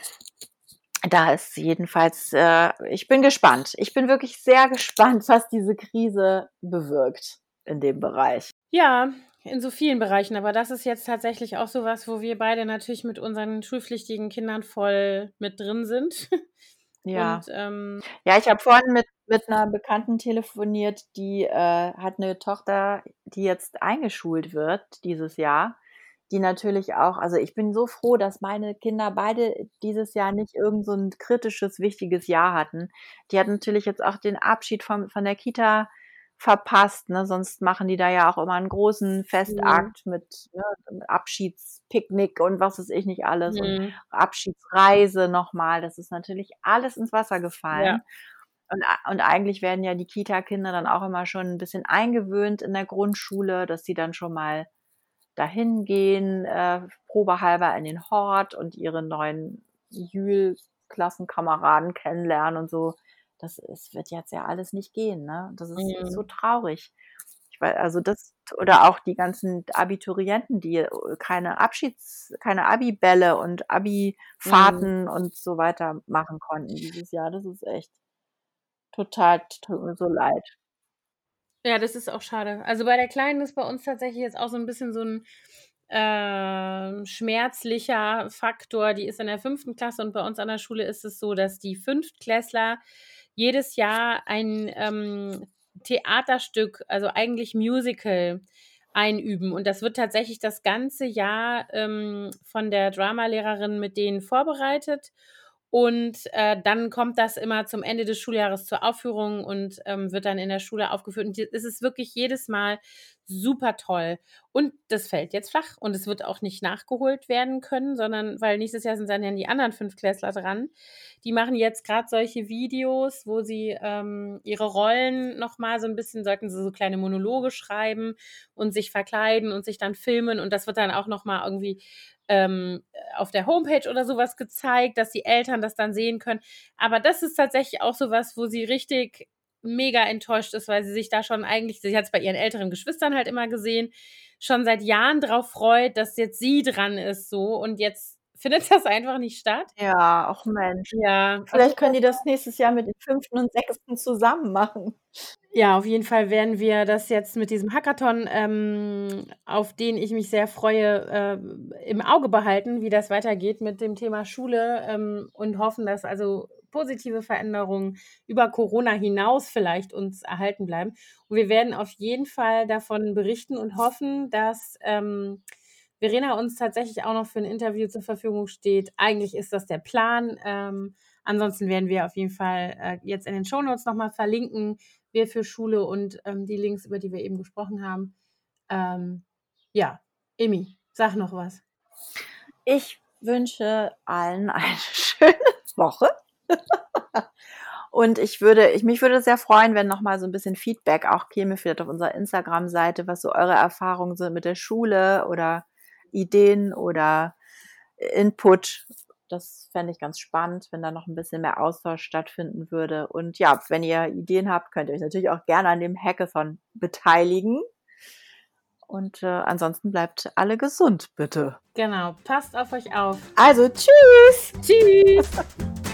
Da ist jedenfalls äh, ich bin gespannt. Ich bin wirklich sehr <laughs> gespannt, was diese Krise bewirkt in dem Bereich. Ja, in so vielen Bereichen, aber das ist jetzt tatsächlich auch so was, wo wir beide natürlich mit unseren schulpflichtigen Kindern voll mit drin sind. <laughs> Ja. Und, ähm Ja, ich habe vorhin mit mit 'ner Bekannten telefoniert, die, äh, hat 'ne Tochter, die jetzt eingeschult wird dieses Jahr, die natürlich auch also, ich bin so froh, dass meine Kinder beide dieses Jahr nicht irgend so 'n kritisches, wichtiges Jahr hatten. Die hat natürlich jetzt auch den Abschied vom von der Kita verpasst, ne? Sonst machen die da ja auch immer 'n großen Mhm. Festakt mit, ne, Abschiedspicknick und was weiß ich nicht alles und Mhm. Abschiedsreise noch mal. Das ist natürlich alles ins Wasser Ja. gefallen. Und a und eigentlich werden ja die Kitakinder dann auch immer schon 'n bisschen eingewöhnt in der Grundschule, dass sie dann schon mal dahin gehen, äh, probehalber in den Hort und ihre neuen Jül-Klassenkameraden kennenlernen und so. Das es wird jetzt ja alles nicht gehen, ne? Das ist ist so Mhm. traurig. Ich weil also das oder auch die ganzen Abiturienten, die äh, keine Abschieds keine Abi-Bälle und Abi-Fahrten Mhm. und so weiter machen konnten dieses Jahr. Das ist echt total tut mir so leid. Ja, das ist auch schade. Also, bei der Kleinen ist bei uns tatsächlich jetzt auch so 'n bisschen so 'n, ähm, schmerzlicher Faktor. Die ist in der 5. Klasse und bei uns an der Schule ist es so, dass die Fünftklässler jedes Jahr ein, ähm, Theaterstück, also eigentlich Musical einüben. Und das wird tatsächlich das ganze Jahr, ähm, von der Dramalehrerin mit denen vorbereitet. Und, äh, dann kommt das immer zum Ende des Schuljahres zur Aufführung und, ähm, wird dann in der Schule aufgeführt. Und es ist wirklich jedes Mal super toll. Und das fällt jetzt flach und es wird auch nicht nachgeholt werden können, sondern weil nächstes Jahr sind dann ja die anderen Fünftklässler dran. Die machen jetzt grad solche Videos, wo sie, ähm, ihre Rollen noch mal so 'n bisschen sollten sie so kleine Monologe schreiben und sich verkleiden und sich dann filmen. Und das wird dann auch noch mal irgendwie, ähm, auf der Homepage oder so was gezeigt, dass die Eltern das dann sehen können. Aber das ist tatsächlich auch so was, wo sie richtig mega enttäuscht ist, weil sie sich da schon eigentlich sie hat's bei ihren älteren Geschwistern halt immer gesehen, schon seit Jahren drauf freut, dass jetzt sie dran ist so und jetzt <laughs> findet das einfach nicht statt. Ja, ach Mensch. Ja, Vielleicht können die das nächstes Jahr mit den 5. und 6. zusammen machen. Ja, auf jeden Fall werden wir das jetzt mit diesem Hackathon, ähm, auf den ich mich sehr freue, ähm, im Auge behalten, wie das weitergeht mit dem Thema Schule, ähm, und hoffen, dass also positive Veränderungen über Corona hinaus vielleicht uns erhalten bleiben. Und wir werden auf jeden Fall davon berichten und hoffen, dass, ähm, Verena uns tatsächlich auch noch für 'n Interview zur Verfügung steht. Eigentlich ist das der Plan. Ähm, ansonsten werden wir auf jeden Fall, äh, jetzt in den Shownotes noch mal verlinken, wir für Schule und, ähm, die Links, über die wir eben gesprochen haben. Ähm, ja, Emmi, sag noch was. Ich wünsche allen eine <laughs> schöne Woche. Und ich würde ich mich würde sehr freuen, wenn noch mal so 'n bisschen Feedback auch käme, vielleicht auf unserer Instagram-Seite, was so eure Erfahrungen sind mit der Schule oder Ideen oder Input. Das fände ich ganz spannend, wenn da noch 'n bisschen mehr Austausch stattfinden würde. Und ja, wenn ihr Ideen habt, könnt ihr euch natürlich auch gerne an dem Hackathon beteiligen. Und, äh, ansonsten bleibt alle gesund, bitte. Genau, passt auf euch auf. Also, tschüss. Tschüss. <laughs>